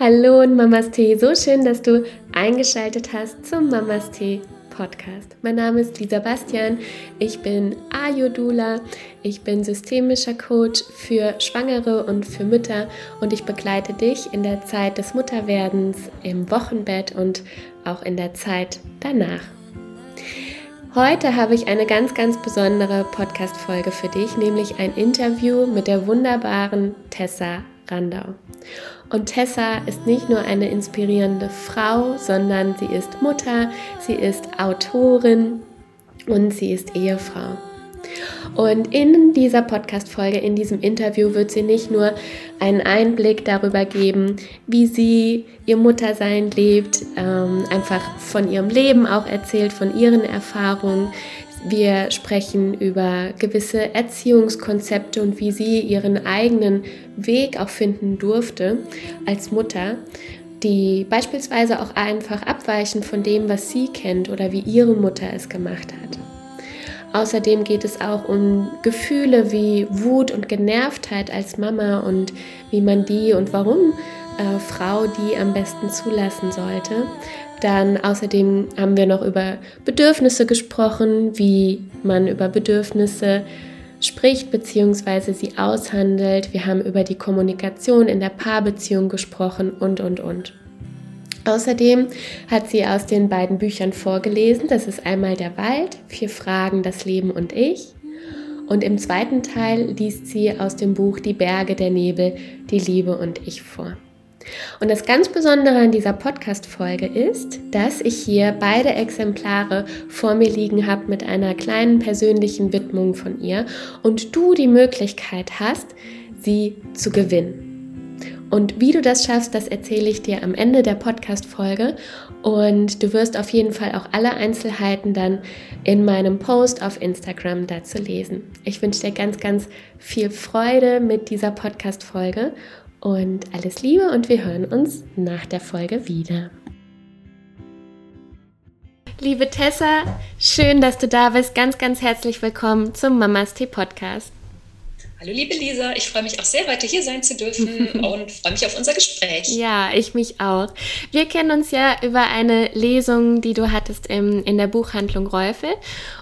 Hallo und Mamas Tee, so schön, dass du eingeschaltet hast zum Mamas Tee Podcast. Mein Name ist Lisa Bastian, ich bin Ayodula, ich bin systemischer Coach für Schwangere und für Mütter und ich begleite dich in der Zeit des Mutterwerdens, im Wochenbett und auch in der Zeit danach. Heute habe ich eine ganz, ganz besondere Podcast-Folge für dich, nämlich ein Interview mit der wunderbaren Tessa Randau. Und Tessa ist nicht nur eine inspirierende Frau, sondern sie ist Mutter, sie ist Autorin und sie ist Ehefrau. Und in dieser Podcast-Folge, in diesem Interview, wird sie nicht nur einen Einblick darüber geben, wie sie ihr Muttersein lebt, ähm, einfach von ihrem Leben auch erzählt, von ihren Erfahrungen. Wir sprechen über gewisse Erziehungskonzepte und wie sie ihren eigenen Weg auch finden durfte als Mutter, die beispielsweise auch einfach abweichen von dem, was sie kennt oder wie ihre Mutter es gemacht hat. Außerdem geht es auch um Gefühle wie Wut und Genervtheit als Mama und wie man die und warum äh, Frau die am besten zulassen sollte. Dann außerdem haben wir noch über Bedürfnisse gesprochen, wie man über Bedürfnisse spricht bzw. sie aushandelt. Wir haben über die Kommunikation in der Paarbeziehung gesprochen und, und, und. Außerdem hat sie aus den beiden Büchern vorgelesen. Das ist einmal Der Wald, Vier Fragen, das Leben und ich. Und im zweiten Teil liest sie aus dem Buch Die Berge, der Nebel, die Liebe und ich vor. Und das ganz Besondere an dieser Podcast-Folge ist, dass ich hier beide Exemplare vor mir liegen habe mit einer kleinen persönlichen Widmung von ihr und du die Möglichkeit hast, sie zu gewinnen. Und wie du das schaffst, das erzähle ich dir am Ende der Podcast-Folge. Und du wirst auf jeden Fall auch alle Einzelheiten dann in meinem Post auf Instagram dazu lesen. Ich wünsche dir ganz, ganz viel Freude mit dieser Podcast-Folge und alles Liebe und wir hören uns nach der Folge wieder. Liebe Tessa, schön, dass du da bist. Ganz, ganz herzlich willkommen zum Mamas Tee Podcast. Hallo liebe Lisa, ich freue mich auch sehr, heute hier sein zu dürfen und freue mich auf unser Gespräch. Ja, ich mich auch. Wir kennen uns ja über eine Lesung, die du hattest im, in der Buchhandlung Räufel.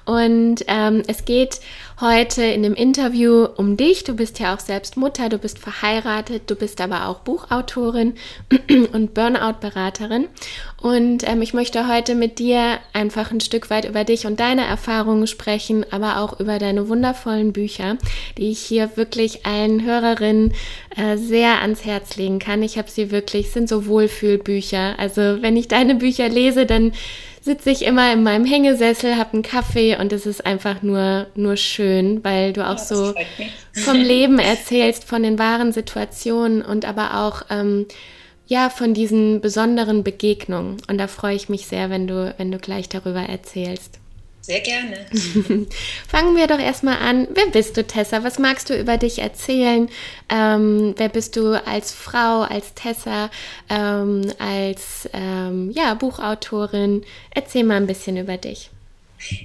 Und ähm, es geht heute in dem Interview um dich. Du bist ja auch selbst Mutter, du bist verheiratet, du bist aber auch Buchautorin und Burnout-Beraterin. Und ähm, ich möchte heute mit dir einfach ein Stück weit über dich und deine Erfahrungen sprechen, aber auch über deine wundervollen Bücher, die ich hier wirklich allen Hörerinnen äh, sehr ans Herz legen kann. Ich habe sie wirklich, sind so Wohlfühlbücher. Also wenn ich deine Bücher lese, dann sitze ich immer in meinem Hängesessel, habe einen Kaffee und es ist einfach nur, nur schön, weil du auch ja, so vom Leben erzählst, von den wahren Situationen und aber auch ähm, ja von diesen besonderen Begegnungen. Und da freue ich mich sehr, wenn du, wenn du gleich darüber erzählst. Sehr gerne. Fangen wir doch erstmal an. Wer bist du, Tessa? Was magst du über dich erzählen? Ähm, wer bist du als Frau, als Tessa, ähm, als ähm, ja, Buchautorin? Erzähl mal ein bisschen über dich.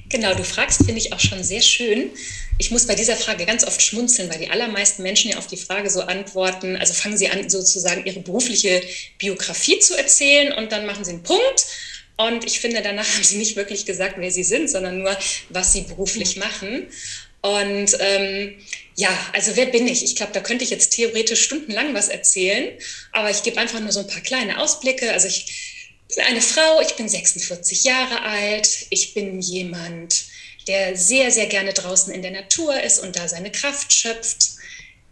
Genau, du fragst, finde ich auch schon sehr schön. Ich muss bei dieser Frage ganz oft schmunzeln, weil die allermeisten Menschen ja auf die Frage so antworten, also fangen sie an, sozusagen ihre berufliche Biografie zu erzählen und dann machen sie einen Punkt und ich finde, danach haben sie nicht wirklich gesagt, wer sie sind, sondern nur, was sie beruflich machen. Und ähm, ja, also wer bin ich? Ich glaube, da könnte ich jetzt theoretisch stundenlang was erzählen, aber ich gebe einfach nur so ein paar kleine Ausblicke. Also ich bin eine Frau, ich bin 46 Jahre alt, ich bin jemand, der sehr, sehr gerne draußen in der Natur ist und da seine Kraft schöpft.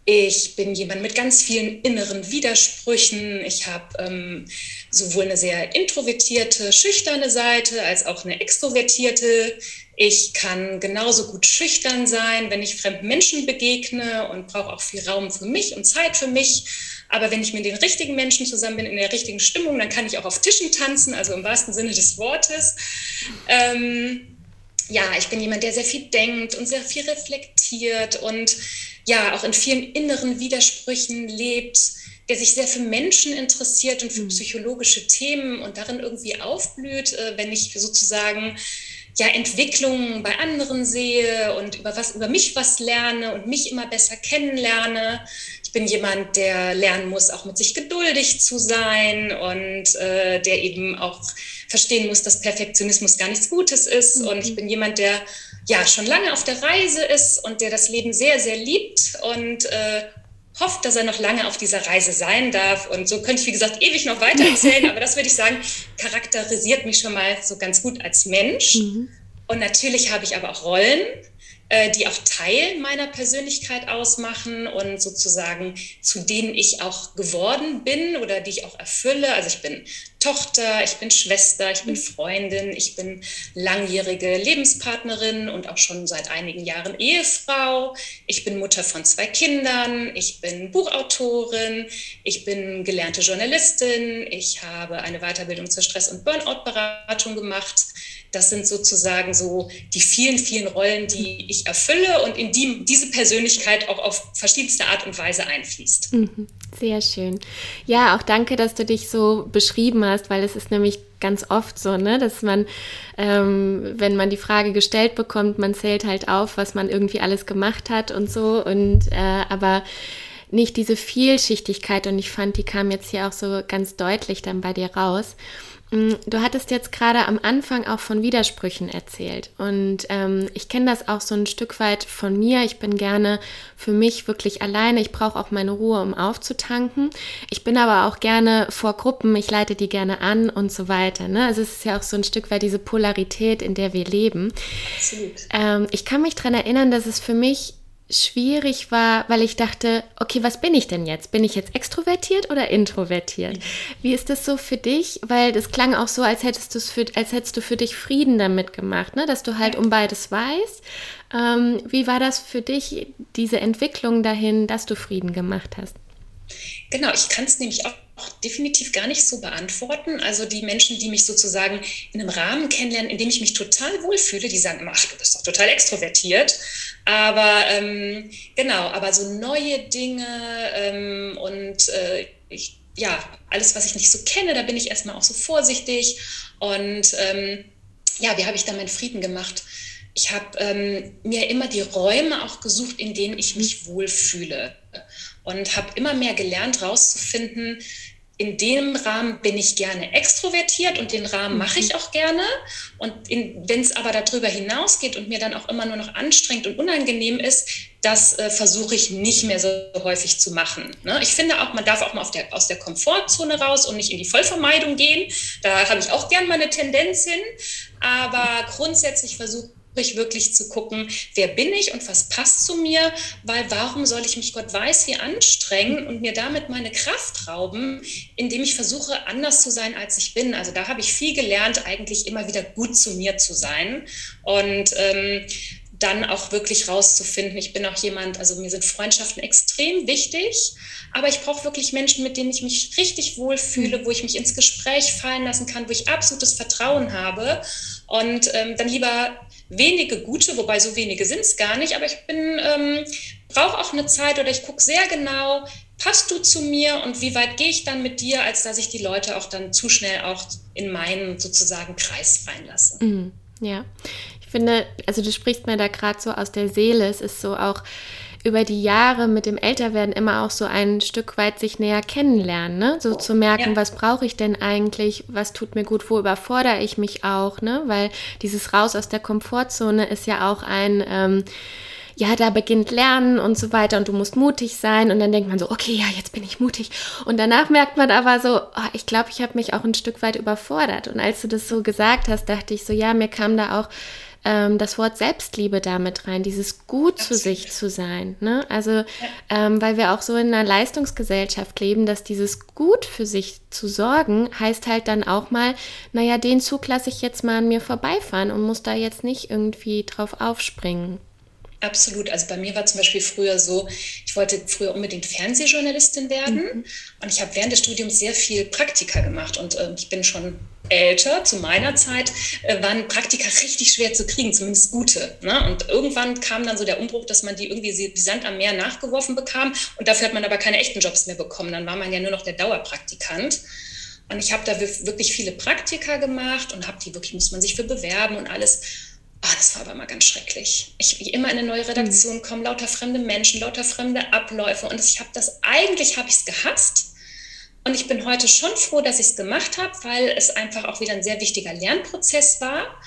Ich bin jemand mit ganz vielen inneren Widersprüchen. Ich habe ähm, sowohl eine sehr introvertierte, schüchterne Seite als auch eine extrovertierte. Ich kann genauso gut schüchtern sein, wenn ich fremden Menschen begegne und brauche auch viel Raum für mich und Zeit für mich. Aber wenn ich mit den richtigen Menschen zusammen bin, in der richtigen Stimmung, dann kann ich auch auf Tischen tanzen, also im wahrsten Sinne des Wortes. Ähm, ja, ich bin jemand, der sehr viel denkt und sehr viel reflektiert und ja auch in vielen inneren Widersprüchen lebt, der sich sehr für Menschen interessiert und für mhm. psychologische Themen und darin irgendwie aufblüht, äh, wenn ich sozusagen ja, Entwicklungen bei anderen sehe und über was über mich was lerne und mich immer besser kennenlerne. Ich bin jemand, der lernen muss, auch mit sich geduldig zu sein und äh, der eben auch verstehen muss, dass Perfektionismus gar nichts Gutes ist. Mhm. Und ich bin jemand, der ja schon lange auf der Reise ist und der das Leben sehr, sehr liebt und äh, hofft, dass er noch lange auf dieser Reise sein darf. Und so könnte ich, wie gesagt, ewig noch weiter erzählen, aber das würde ich sagen, charakterisiert mich schon mal so ganz gut als Mensch. Mhm. Und natürlich habe ich aber auch Rollen, die auch Teil meiner Persönlichkeit ausmachen und sozusagen zu denen ich auch geworden bin oder die ich auch erfülle. Also ich bin Tochter, ich bin Schwester, ich bin mhm. Freundin, ich bin langjährige Lebenspartnerin und auch schon seit einigen Jahren Ehefrau. Ich bin Mutter von zwei Kindern, ich bin Buchautorin, ich bin gelernte Journalistin, ich habe eine Weiterbildung zur Stress- und Burnout-Beratung gemacht. Das sind sozusagen so die vielen, vielen Rollen, die ich erfülle und in die diese Persönlichkeit auch auf verschiedenste Art und Weise einfließt. Mhm. Sehr schön. Ja, auch danke, dass du dich so beschrieben hast, weil es ist nämlich ganz oft so, ne, dass man, ähm, wenn man die Frage gestellt bekommt, man zählt halt auf, was man irgendwie alles gemacht hat und so und äh, aber nicht diese Vielschichtigkeit und ich fand, die kam jetzt hier auch so ganz deutlich dann bei dir raus. Mm, du hattest jetzt gerade am Anfang auch von Widersprüchen erzählt und ähm, ich kenne das auch so ein Stück weit von mir. Ich bin gerne für mich wirklich alleine. Ich brauche auch meine Ruhe, um aufzutanken. Ich bin aber auch gerne vor Gruppen. Ich leite die gerne an und so weiter. Ne? Also es ist ja auch so ein Stück weit diese Polarität, in der wir leben. Absolut. Ähm, ich kann mich daran erinnern, dass es für mich schwierig war, weil ich dachte, okay, was bin ich denn jetzt? Bin ich jetzt extrovertiert oder introvertiert? Wie ist das so für dich? Weil das klang auch so, als hättest du für, als hättest du für dich Frieden damit gemacht, ne? dass du halt um beides weißt. Ähm, wie war das für dich, diese Entwicklung dahin, dass du Frieden gemacht hast? Genau, ich kann es nämlich auch auch definitiv gar nicht so beantworten. Also die Menschen, die mich sozusagen in einem Rahmen kennenlernen, in dem ich mich total wohlfühle, die sagen immer, ach, du bist doch total extrovertiert. Aber ähm, genau, aber so neue Dinge ähm, und äh, ich, ja, alles, was ich nicht so kenne, da bin ich erstmal auch so vorsichtig. Und ähm, ja, wie habe ich da meinen Frieden gemacht? Ich habe ähm, mir immer die Räume auch gesucht, in denen ich mich wohlfühle und habe immer mehr gelernt, herauszufinden, in dem Rahmen bin ich gerne extrovertiert und den Rahmen mache ich mhm. auch gerne. Und wenn es aber darüber hinausgeht und mir dann auch immer nur noch anstrengend und unangenehm ist, das äh, versuche ich nicht mehr so häufig zu machen. Ne? Ich finde auch, man darf auch mal der, aus der Komfortzone raus und nicht in die Vollvermeidung gehen. Da habe ich auch gern meine Tendenz hin. Aber grundsätzlich versuche ich wirklich zu gucken, wer bin ich und was passt zu mir, weil warum soll ich mich Gott weiß wie anstrengen und mir damit meine Kraft rauben, indem ich versuche, anders zu sein, als ich bin. Also da habe ich viel gelernt, eigentlich immer wieder gut zu mir zu sein und ähm, dann auch wirklich rauszufinden. Ich bin auch jemand, also mir sind Freundschaften extrem wichtig, aber ich brauche wirklich Menschen, mit denen ich mich richtig wohlfühle, wo ich mich ins Gespräch fallen lassen kann, wo ich absolutes Vertrauen habe und ähm, dann lieber wenige gute, wobei so wenige sind es gar nicht, aber ich bin, ähm, brauche auch eine Zeit oder ich gucke sehr genau, passt du zu mir und wie weit gehe ich dann mit dir, als dass ich die Leute auch dann zu schnell auch in meinen sozusagen Kreis reinlasse. Mhm. Ja, finde, also du sprichst mir da gerade so aus der Seele, es ist so auch, über die Jahre mit dem Älterwerden immer auch so ein Stück weit sich näher kennenlernen, ne? So zu merken, ja. was brauche ich denn eigentlich, was tut mir gut, wo überfordere ich mich auch, ne? Weil dieses Raus aus der Komfortzone ist ja auch ein ähm, ja, da beginnt Lernen und so weiter und du musst mutig sein und dann denkt man so, okay, ja, jetzt bin ich mutig und danach merkt man aber so, oh, ich glaube, ich habe mich auch ein Stück weit überfordert und als du das so gesagt hast, dachte ich so, ja, mir kam da auch ähm, das Wort Selbstliebe damit rein, dieses gut Absolut. zu sich zu sein. Ne? Also, ja. ähm, weil wir auch so in einer Leistungsgesellschaft leben, dass dieses gut für sich zu sorgen, heißt halt dann auch mal, naja, den Zug lasse ich jetzt mal an mir vorbeifahren und muss da jetzt nicht irgendwie drauf aufspringen. Absolut. Also bei mir war zum Beispiel früher so, ich wollte früher unbedingt Fernsehjournalistin werden mhm. und ich habe während des Studiums sehr viel Praktika gemacht und äh, ich bin schon älter, zu meiner Zeit, äh, waren Praktika richtig schwer zu kriegen, zumindest gute. Ne? Und irgendwann kam dann so der Umbruch, dass man die irgendwie wie Sand am Meer nachgeworfen bekam und dafür hat man aber keine echten Jobs mehr bekommen. Dann war man ja nur noch der Dauerpraktikant. Und ich habe da wirklich viele Praktika gemacht und habe die wirklich, muss man sich für bewerben und alles. Oh, das war aber mal ganz schrecklich. Ich immer in eine neue Redaktion kommen, lauter fremde Menschen, lauter fremde Abläufe. Und ich habe das, eigentlich habe ich es gehasst. Und ich bin heute schon froh, dass ich es gemacht habe, weil es einfach auch wieder ein sehr wichtiger Lernprozess war.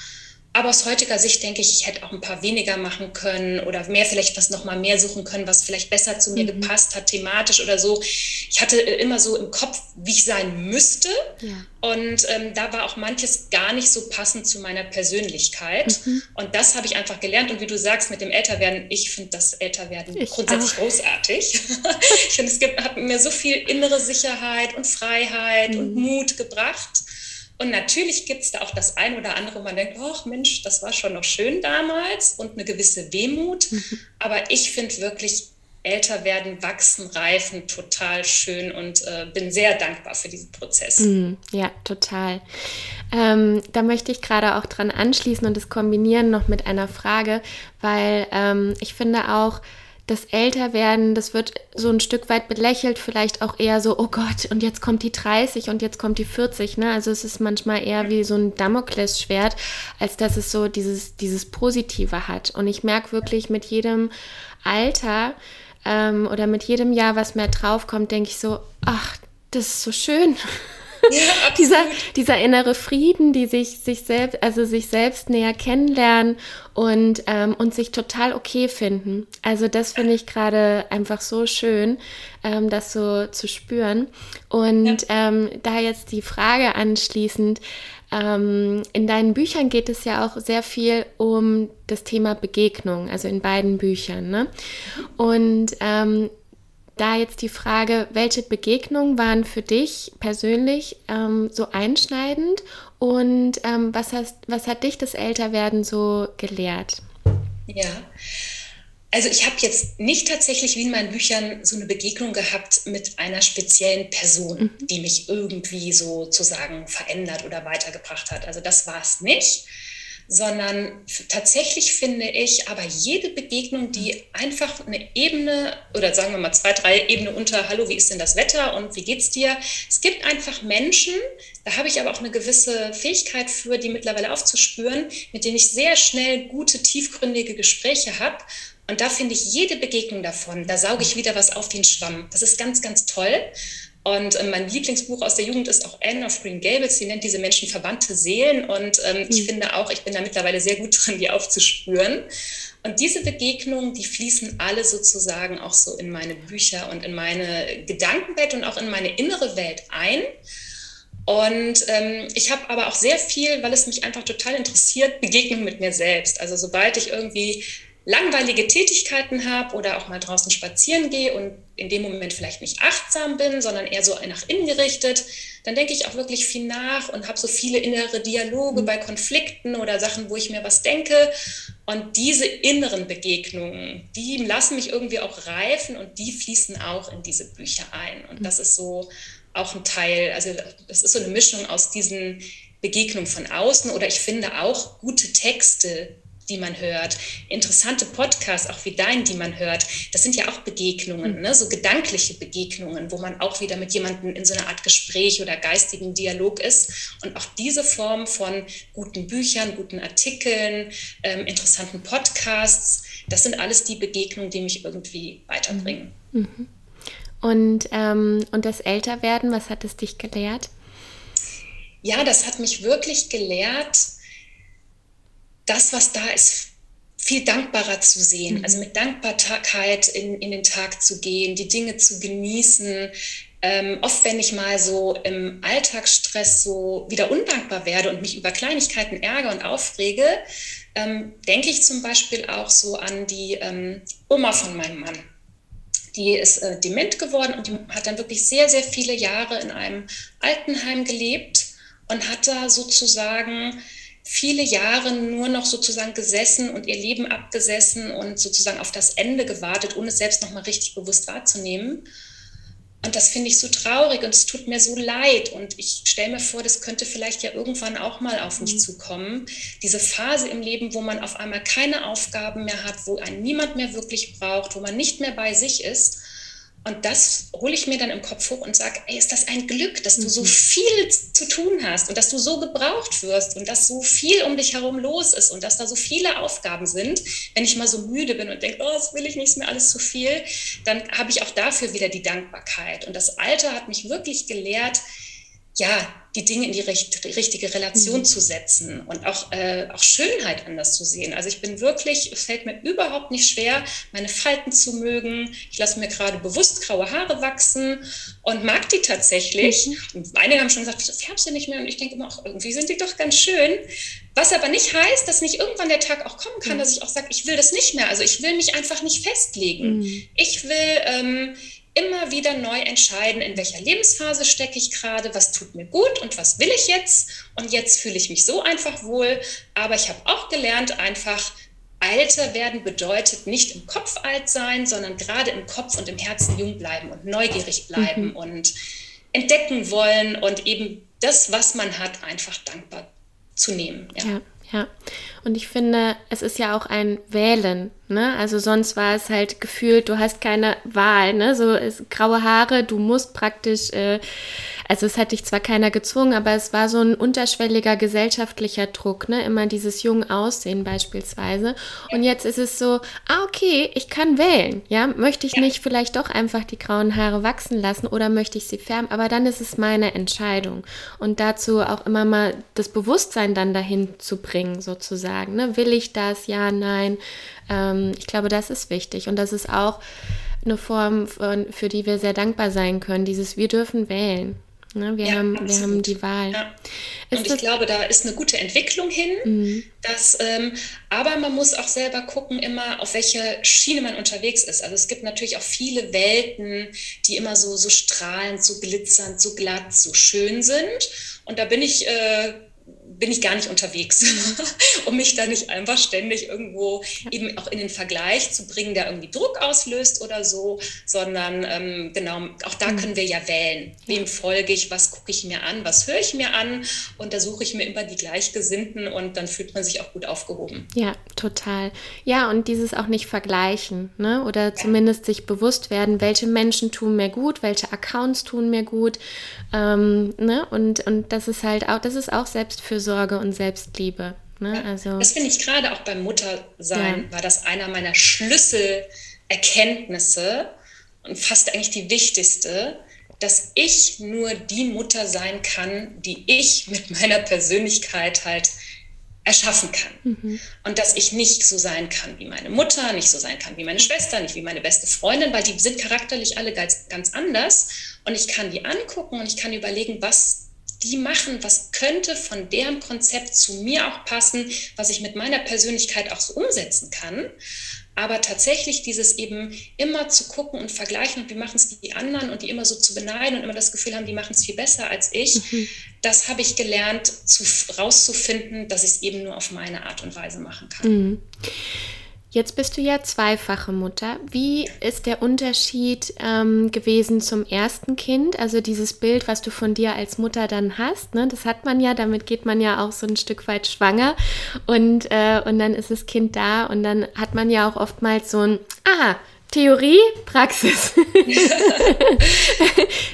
Aber aus heutiger Sicht denke ich, ich hätte auch ein paar weniger machen können oder mehr vielleicht was noch mal mehr suchen können, was vielleicht besser zu mir mhm. gepasst hat, thematisch oder so. Ich hatte äh, immer so im Kopf, wie ich sein müsste. Ja. Und ähm, da war auch manches gar nicht so passend zu meiner Persönlichkeit. Mhm. Und das habe ich einfach gelernt. Und wie du sagst, mit dem Älterwerden, ich finde das Älterwerden ich grundsätzlich auch. großartig. ich finde, es gibt, hat mir so viel innere Sicherheit und Freiheit mhm. und Mut gebracht. Und natürlich gibt es da auch das ein oder andere, wo man denkt, ach Mensch, das war schon noch schön damals und eine gewisse Wehmut. Aber ich finde wirklich älter werden, wachsen, reifen total schön und äh, bin sehr dankbar für diesen Prozess. Mm, ja, total. Ähm, da möchte ich gerade auch dran anschließen und das kombinieren noch mit einer Frage, weil ähm, ich finde auch, das Älterwerden, das wird so ein Stück weit belächelt, vielleicht auch eher so, oh Gott, und jetzt kommt die 30 und jetzt kommt die 40. Ne? Also es ist manchmal eher wie so ein Damoklesschwert, als dass es so dieses, dieses Positive hat. Und ich merke wirklich mit jedem Alter ähm, oder mit jedem Jahr, was mehr draufkommt, denke ich so, ach, das ist so schön. Ja, dieser, dieser innere Frieden, die sich, sich selbst, also sich selbst näher kennenlernen und, ähm, und sich total okay finden. Also das finde ich gerade einfach so schön, ähm, das so zu spüren. Und ja. ähm, da jetzt die Frage anschließend, ähm, in deinen Büchern geht es ja auch sehr viel um das Thema Begegnung, also in beiden Büchern. Ne? Und ähm, da jetzt die Frage, welche Begegnungen waren für dich persönlich ähm, so einschneidend und ähm, was, hast, was hat dich das Älterwerden so gelehrt? Ja, also ich habe jetzt nicht tatsächlich wie in meinen Büchern so eine Begegnung gehabt mit einer speziellen Person, mhm. die mich irgendwie sozusagen verändert oder weitergebracht hat. Also das war es nicht sondern tatsächlich finde ich aber jede Begegnung, die einfach eine Ebene oder sagen wir mal zwei, drei Ebenen unter, hallo, wie ist denn das Wetter und wie geht's dir? Es gibt einfach Menschen, da habe ich aber auch eine gewisse Fähigkeit für, die mittlerweile aufzuspüren, mit denen ich sehr schnell gute, tiefgründige Gespräche habe. Und da finde ich jede Begegnung davon, da sauge ich wieder was auf wie ein Schwamm. Das ist ganz, ganz toll. Und äh, mein Lieblingsbuch aus der Jugend ist auch Anne of Green Gables. Sie nennt diese Menschen verwandte Seelen. Und ähm, mhm. ich finde auch, ich bin da mittlerweile sehr gut drin, die aufzuspüren. Und diese Begegnungen, die fließen alle sozusagen auch so in meine Bücher und in meine Gedankenwelt und auch in meine innere Welt ein. Und ähm, ich habe aber auch sehr viel, weil es mich einfach total interessiert, Begegnungen mit mir selbst. Also sobald ich irgendwie langweilige Tätigkeiten habe oder auch mal draußen spazieren gehe und in dem Moment vielleicht nicht achtsam bin, sondern eher so nach innen gerichtet, dann denke ich auch wirklich viel nach und habe so viele innere Dialoge mhm. bei Konflikten oder Sachen, wo ich mir was denke. Und diese inneren Begegnungen, die lassen mich irgendwie auch reifen und die fließen auch in diese Bücher ein. Und das ist so auch ein Teil, also das ist so eine Mischung aus diesen Begegnungen von außen oder ich finde auch gute Texte, die man hört, interessante Podcasts, auch wie dein, die man hört, das sind ja auch Begegnungen, ne? so gedankliche Begegnungen, wo man auch wieder mit jemandem in so einer Art Gespräch oder geistigen Dialog ist. Und auch diese Form von guten Büchern, guten Artikeln, ähm, interessanten Podcasts, das sind alles die Begegnungen, die mich irgendwie weiterbringen. Mhm. mhm. Und, ähm, und das Älterwerden, was hat es dich gelehrt? Ja, das hat mich wirklich gelehrt, das, was da ist, viel dankbarer zu sehen. Mhm. Also mit Dankbarkeit in, in den Tag zu gehen, die Dinge zu genießen. Ähm, oft, wenn ich mal so im Alltagsstress so wieder undankbar werde und mich über Kleinigkeiten ärgere und aufrege, ähm, denke ich zum Beispiel auch so an die ähm, Oma von meinem Mann. Die ist äh, dement geworden und die hat dann wirklich sehr, sehr viele Jahre in einem Altenheim gelebt und hat da sozusagen viele Jahre nur noch sozusagen gesessen und ihr Leben abgesessen und sozusagen auf das Ende gewartet, ohne es selbst nochmal richtig bewusst wahrzunehmen. Und das finde ich so traurig und es tut mir so leid. Und ich stelle mir vor, das könnte vielleicht ja irgendwann auch mal auf mich mhm. zukommen. Diese Phase im Leben, wo man auf einmal keine Aufgaben mehr hat, wo einen niemand mehr wirklich braucht, wo man nicht mehr bei sich ist. Und das hole ich mir dann im Kopf hoch und sage, ey, ist das ein Glück, dass du so mhm. viel zu tun hast und dass du so gebraucht wirst und dass so viel um dich herum los ist und dass da so viele Aufgaben sind. Wenn ich mal so müde bin und denke, oh, das will ich nicht, ist mir alles zu viel, dann habe ich auch dafür wieder die Dankbarkeit. Und das Alter hat mich wirklich gelehrt, ja, die Dinge in die recht, richtige Relation mhm. zu setzen und auch, äh, auch Schönheit anders zu sehen. Also ich bin wirklich, es fällt mir überhaupt nicht schwer, meine Falten zu mögen. Ich lasse mir gerade bewusst graue Haare wachsen und mag die tatsächlich. Mhm. Und einige haben schon gesagt, das färbst du nicht mehr. Und ich denke immer, auch irgendwie sind die doch ganz schön. Was aber nicht heißt, dass nicht irgendwann der Tag auch kommen kann, mhm. dass ich auch sage, ich will das nicht mehr. Also ich will mich einfach nicht festlegen. Mhm. Ich will... Ähm, immer wieder neu entscheiden, in welcher Lebensphase stecke ich gerade, was tut mir gut und was will ich jetzt. Und jetzt fühle ich mich so einfach wohl. Aber ich habe auch gelernt, einfach Alter werden bedeutet nicht im Kopf alt sein, sondern gerade im Kopf und im Herzen jung bleiben und neugierig bleiben mhm. und entdecken wollen und eben das, was man hat, einfach dankbar zu nehmen. ja. ja. Ja, und ich finde, es ist ja auch ein Wählen, ne? Also sonst war es halt gefühlt, du hast keine Wahl, ne? So ist, graue Haare, du musst praktisch äh, also es hat dich zwar keiner gezwungen, aber es war so ein unterschwelliger gesellschaftlicher Druck, ne? Immer dieses jung Aussehen beispielsweise. Und jetzt ist es so, ah, okay, ich kann wählen, ja? Möchte ich nicht vielleicht doch einfach die grauen Haare wachsen lassen oder möchte ich sie färben? Aber dann ist es meine Entscheidung. Und dazu auch immer mal das Bewusstsein dann dahin zu bringen, sozusagen. Ne? Will ich das? Ja, nein. Ähm, ich glaube, das ist wichtig. Und das ist auch eine Form, von, für die wir sehr dankbar sein können. Dieses, wir dürfen wählen. Ne, wir, ja, haben, wir haben die Wahl. Ja. Und ich glaube, da ist eine gute Entwicklung hin. Mhm. Dass, ähm, aber man muss auch selber gucken, immer auf welche Schiene man unterwegs ist. Also es gibt natürlich auch viele Welten, die immer so, so strahlend, so glitzernd, so glatt, so schön sind. Und da bin ich äh, bin ich gar nicht unterwegs, um mich da nicht einfach ständig irgendwo eben auch in den Vergleich zu bringen, der irgendwie Druck auslöst oder so, sondern ähm, genau, auch da mhm. können wir ja wählen. Wem folge ich, was gucke ich mir an, was höre ich mir an und da suche ich mir immer die Gleichgesinnten und dann fühlt man sich auch gut aufgehoben. Ja, total. Ja, und dieses auch nicht vergleichen, ne? oder zumindest sich bewusst werden, welche Menschen tun mir gut, welche Accounts tun mir gut ähm, ne? und, und das ist halt auch, das ist auch Selbstfürsorge Selbstfürsorge und Selbstliebe. Ne? Also, das finde ich gerade auch beim Muttersein, ja. war das einer meiner Schlüsselerkenntnisse und fast eigentlich die wichtigste, dass ich nur die Mutter sein kann, die ich mit meiner Persönlichkeit halt erschaffen kann. Mhm. Und dass ich nicht so sein kann wie meine Mutter, nicht so sein kann wie meine Schwester, nicht wie meine beste Freundin, weil die sind charakterlich alle ganz, ganz anders. Und ich kann die angucken und ich kann überlegen, was die machen, was könnte von deren Konzept zu mir auch passen, was ich mit meiner Persönlichkeit auch so umsetzen kann. Aber tatsächlich dieses eben immer zu gucken und vergleichen und wie machen es die anderen und die immer so zu beneiden und immer das Gefühl haben, die machen es viel besser als ich, mhm. das habe ich gelernt, zu, rauszufinden, dass ich es eben nur auf meine Art und Weise machen kann. Mhm. Jetzt bist du ja zweifache Mutter. Wie ist der Unterschied ähm, gewesen zum ersten Kind? Also dieses Bild, was du von dir als Mutter dann hast, ne, das hat man ja, damit geht man ja auch so ein Stück weit schwanger und, äh, und dann ist das Kind da und dann hat man ja auch oftmals so ein, ah, Theorie, Praxis.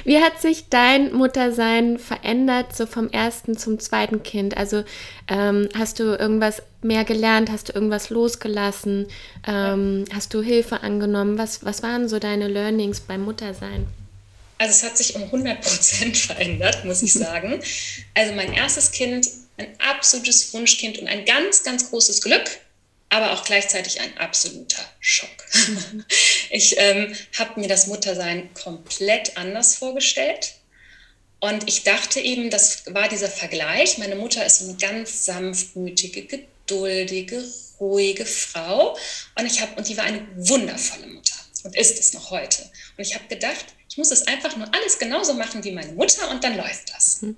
Wie hat sich dein Muttersein verändert, so vom ersten zum zweiten Kind? Also ähm, hast du irgendwas mehr gelernt? Hast du irgendwas losgelassen? Ähm, hast du Hilfe angenommen? Was, was waren so deine Learnings beim Muttersein? Also es hat sich um 100 Prozent verändert, muss ich sagen. Also mein erstes Kind, ein absolutes Wunschkind und ein ganz, ganz großes Glück aber auch gleichzeitig ein absoluter Schock. Ich ähm, habe mir das Muttersein komplett anders vorgestellt. Und ich dachte eben, das war dieser Vergleich. Meine Mutter ist eine ganz sanftmütige, geduldige, ruhige Frau. Und, ich hab, und die war eine wundervolle Mutter und ist es noch heute. Und ich habe gedacht, ich muss es einfach nur alles genauso machen wie meine Mutter und dann läuft das. Mhm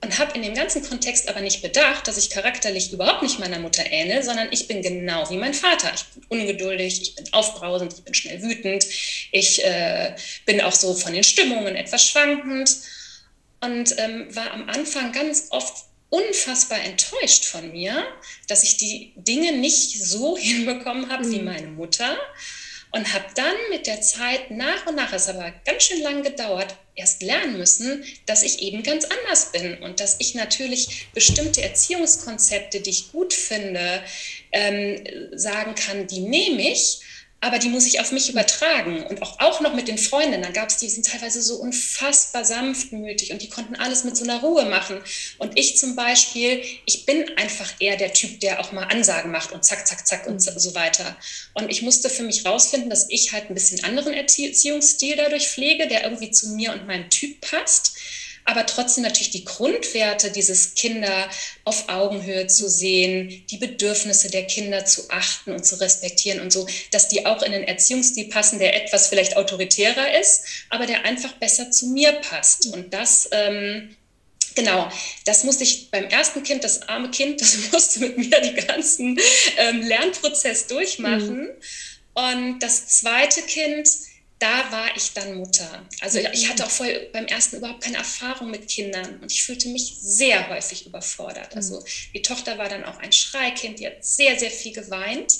und habe in dem ganzen Kontext aber nicht bedacht, dass ich charakterlich überhaupt nicht meiner Mutter ähnle, sondern ich bin genau wie mein Vater. Ich bin ungeduldig, ich bin aufbrausend, ich bin schnell wütend, ich äh, bin auch so von den Stimmungen etwas schwankend und ähm, war am Anfang ganz oft unfassbar enttäuscht von mir, dass ich die Dinge nicht so hinbekommen habe mhm. wie meine Mutter und habe dann mit der Zeit nach und nach, es aber ganz schön lang gedauert, erst lernen müssen, dass ich eben ganz anders bin und dass ich natürlich bestimmte Erziehungskonzepte, die ich gut finde, ähm, sagen kann, die nehme ich aber die muss ich auf mich übertragen und auch, auch noch mit den Freunden. Da gab es die, die sind teilweise so unfassbar sanftmütig und die konnten alles mit so einer Ruhe machen. Und ich zum Beispiel, ich bin einfach eher der Typ, der auch mal Ansagen macht und zack, zack, zack und so weiter. Und ich musste für mich rausfinden, dass ich halt ein bisschen anderen Erziehungsstil dadurch pflege, der irgendwie zu mir und meinem Typ passt aber trotzdem natürlich die Grundwerte dieses Kinder auf Augenhöhe zu sehen, die Bedürfnisse der Kinder zu achten und zu respektieren und so, dass die auch in den Erziehungsstil passen, der etwas vielleicht autoritärer ist, aber der einfach besser zu mir passt. Und das, ähm, Genau, das musste ich beim ersten Kind, das arme Kind, das musste mit mir den ganzen ähm, Lernprozess durchmachen. Mhm. Und das zweite Kind, da war ich dann Mutter. Also ich hatte auch voll beim ersten überhaupt keine Erfahrung mit Kindern und ich fühlte mich sehr häufig überfordert. Also mhm. die Tochter war dann auch ein Schreikind, die hat sehr, sehr viel geweint.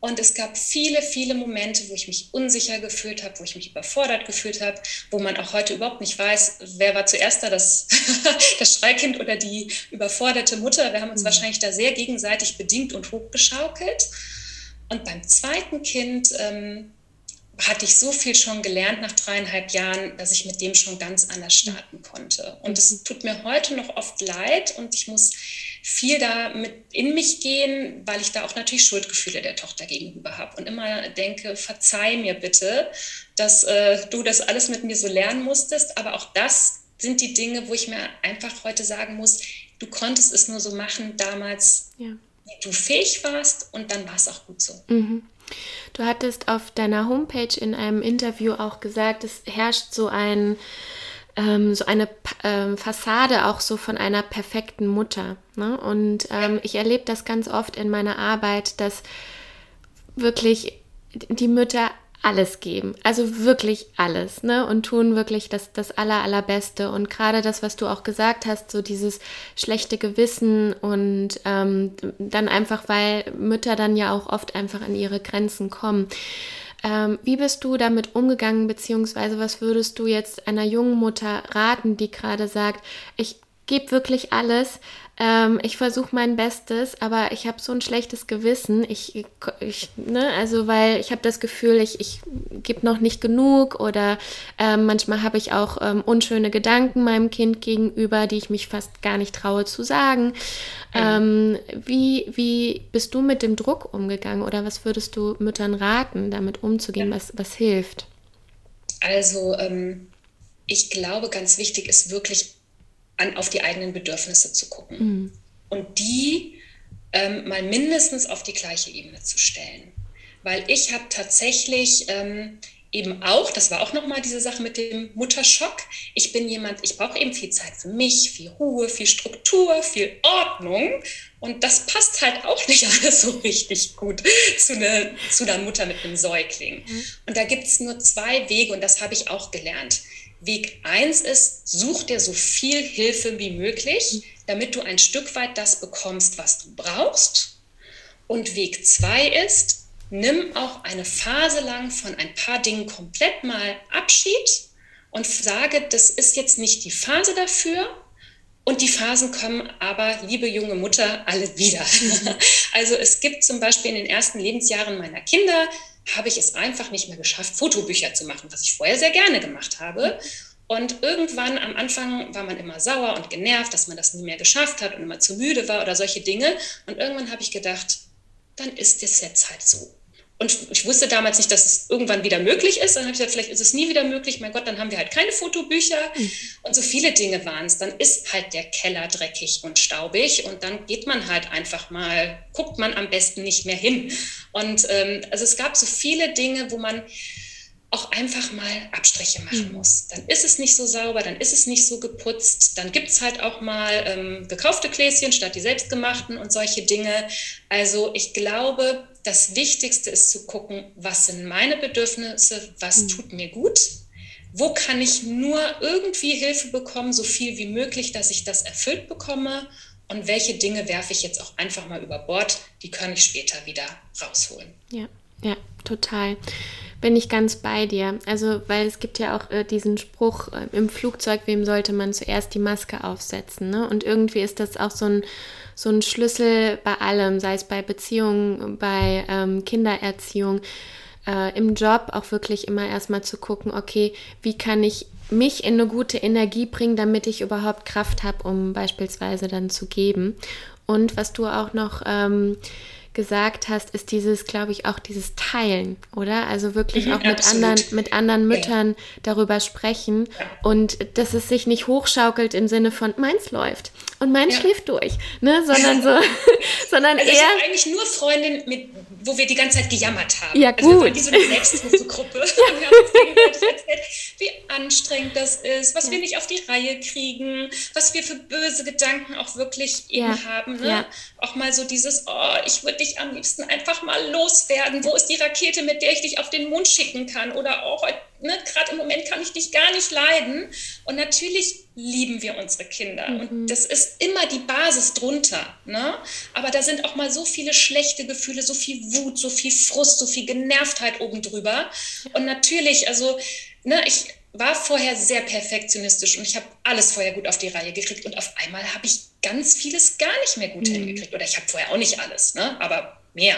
Und es gab viele, viele Momente, wo ich mich unsicher gefühlt habe, wo ich mich überfordert gefühlt habe, wo man auch heute überhaupt nicht weiß, wer war zuerst da, das, das Schreikind oder die überforderte Mutter. Wir haben uns mhm. wahrscheinlich da sehr gegenseitig bedingt und hochgeschaukelt. Und beim zweiten Kind ähm, hatte ich so viel schon gelernt nach dreieinhalb Jahren, dass ich mit dem schon ganz anders starten konnte. Und es mhm. tut mir heute noch oft leid und ich muss viel da mit in mich gehen, weil ich da auch natürlich Schuldgefühle der Tochter gegenüber habe und immer denke, verzeih mir bitte, dass äh, du das alles mit mir so lernen musstest. Aber auch das sind die Dinge, wo ich mir einfach heute sagen muss, du konntest es nur so machen damals, ja. wie du fähig warst und dann war es auch gut so. Mhm. Du hattest auf deiner Homepage in einem Interview auch gesagt, es herrscht so ein ähm, so eine ähm, Fassade auch so von einer perfekten Mutter. Ne? Und ähm, ich erlebe das ganz oft in meiner Arbeit, dass wirklich die Mütter alles geben, also wirklich alles, ne? Und tun wirklich das, das aller, allerbeste. Und gerade das, was du auch gesagt hast, so dieses schlechte Gewissen und ähm, dann einfach, weil Mütter dann ja auch oft einfach an ihre Grenzen kommen. Ähm, wie bist du damit umgegangen, beziehungsweise was würdest du jetzt einer jungen Mutter raten, die gerade sagt, ich gebe wirklich alles, ähm, ich versuche mein Bestes, aber ich habe so ein schlechtes Gewissen. Ich, ich ne, also weil ich habe das Gefühl, ich, ich gebe noch nicht genug oder ähm, manchmal habe ich auch ähm, unschöne Gedanken meinem Kind gegenüber, die ich mich fast gar nicht traue zu sagen. Mhm. wie, wie bist du mit dem Druck umgegangen oder was würdest du Müttern raten, damit umzugehen? Ja. Was, was hilft? Also ähm, ich glaube, ganz wichtig ist wirklich an, auf die eigenen Bedürfnisse zu gucken mhm. und die ähm, mal mindestens auf die gleiche Ebene zu stellen. Weil ich habe tatsächlich ähm, eben auch, das war auch nochmal diese Sache mit dem Mutterschock, ich bin jemand, ich brauche eben viel Zeit für mich, viel Ruhe, viel Struktur, viel Ordnung. Und das passt halt auch nicht alles so richtig gut zu, eine, zu einer Mutter mit einem Säugling. Mhm. Und da gibt es nur zwei Wege und das habe ich auch gelernt. Weg 1 ist, such dir so viel Hilfe wie möglich, damit du ein Stück weit das bekommst, was du brauchst. Und Weg 2 ist, nimm auch eine Phase lang von ein paar Dingen komplett mal Abschied und sage, das ist jetzt nicht die Phase dafür. Und die Phasen kommen aber, liebe junge Mutter, alle wieder. Also es gibt zum Beispiel in den ersten Lebensjahren meiner Kinder habe ich es einfach nicht mehr geschafft, Fotobücher zu machen, was ich vorher sehr gerne gemacht habe. Und irgendwann am Anfang war man immer sauer und genervt, dass man das nie mehr geschafft hat und immer zu müde war oder solche Dinge. Und irgendwann habe ich gedacht, dann ist es jetzt halt so. Und ich wusste damals nicht, dass es irgendwann wieder möglich ist. Dann habe ich gesagt, vielleicht ist es nie wieder möglich. Mein Gott, dann haben wir halt keine Fotobücher. Mhm. Und so viele Dinge waren es. Dann ist halt der Keller dreckig und staubig. Und dann geht man halt einfach mal, guckt man am besten nicht mehr hin. Und ähm, also es gab so viele Dinge, wo man auch einfach mal Abstriche machen mhm. muss. Dann ist es nicht so sauber, dann ist es nicht so geputzt, dann gibt es halt auch mal ähm, gekaufte Gläschen statt die selbstgemachten und solche Dinge. Also ich glaube, das Wichtigste ist zu gucken, was sind meine Bedürfnisse, was mhm. tut mir gut, wo kann ich nur irgendwie Hilfe bekommen, so viel wie möglich, dass ich das erfüllt bekomme und welche Dinge werfe ich jetzt auch einfach mal über Bord, die kann ich später wieder rausholen. Ja. Ja, total bin ich ganz bei dir. Also, weil es gibt ja auch äh, diesen Spruch äh, im Flugzeug, wem sollte man zuerst die Maske aufsetzen? Ne? Und irgendwie ist das auch so ein, so ein Schlüssel bei allem, sei es bei Beziehungen, bei ähm, Kindererziehung, äh, im Job auch wirklich immer erstmal zu gucken, okay, wie kann ich mich in eine gute Energie bringen, damit ich überhaupt Kraft habe, um beispielsweise dann zu geben. Und was du auch noch ähm, gesagt hast, ist dieses, glaube ich, auch dieses Teilen, oder? Also wirklich mhm, auch mit anderen, mit anderen Müttern ja. darüber sprechen und dass es sich nicht hochschaukelt im Sinne von meins läuft und meins ja. schläft durch, ne? Sondern so, sondern also eher. Ich habe eigentlich nur Freundinnen, mit, wo wir die ganze Zeit gejammert haben. Ja, gut. Also wir waren wie so eine Selbsthilfegruppe. ja. wir haben uns erzählt, wie anstrengend das ist, was wir nicht auf die Reihe kriegen, was wir für böse Gedanken auch wirklich eben haben. Ne? Auch mal so dieses, oh, ich würde dich am liebsten einfach mal loswerden. Wo ist die Rakete, mit der ich dich auf den Mond schicken kann? Oder auch, ne, gerade im Moment kann ich dich gar nicht leiden. Und natürlich lieben wir unsere Kinder. Mhm. Und das ist immer die Basis drunter. Ne? Aber da sind auch mal so viele schlechte Gefühle, so viel Wut, so viel Frust, so viel Genervtheit oben drüber. Und natürlich, also, ne, ich war vorher sehr perfektionistisch und ich habe alles vorher gut auf die Reihe gekriegt und auf einmal habe ich ganz vieles gar nicht mehr gut mhm. hingekriegt. Oder ich habe vorher auch nicht alles, ne? aber mehr.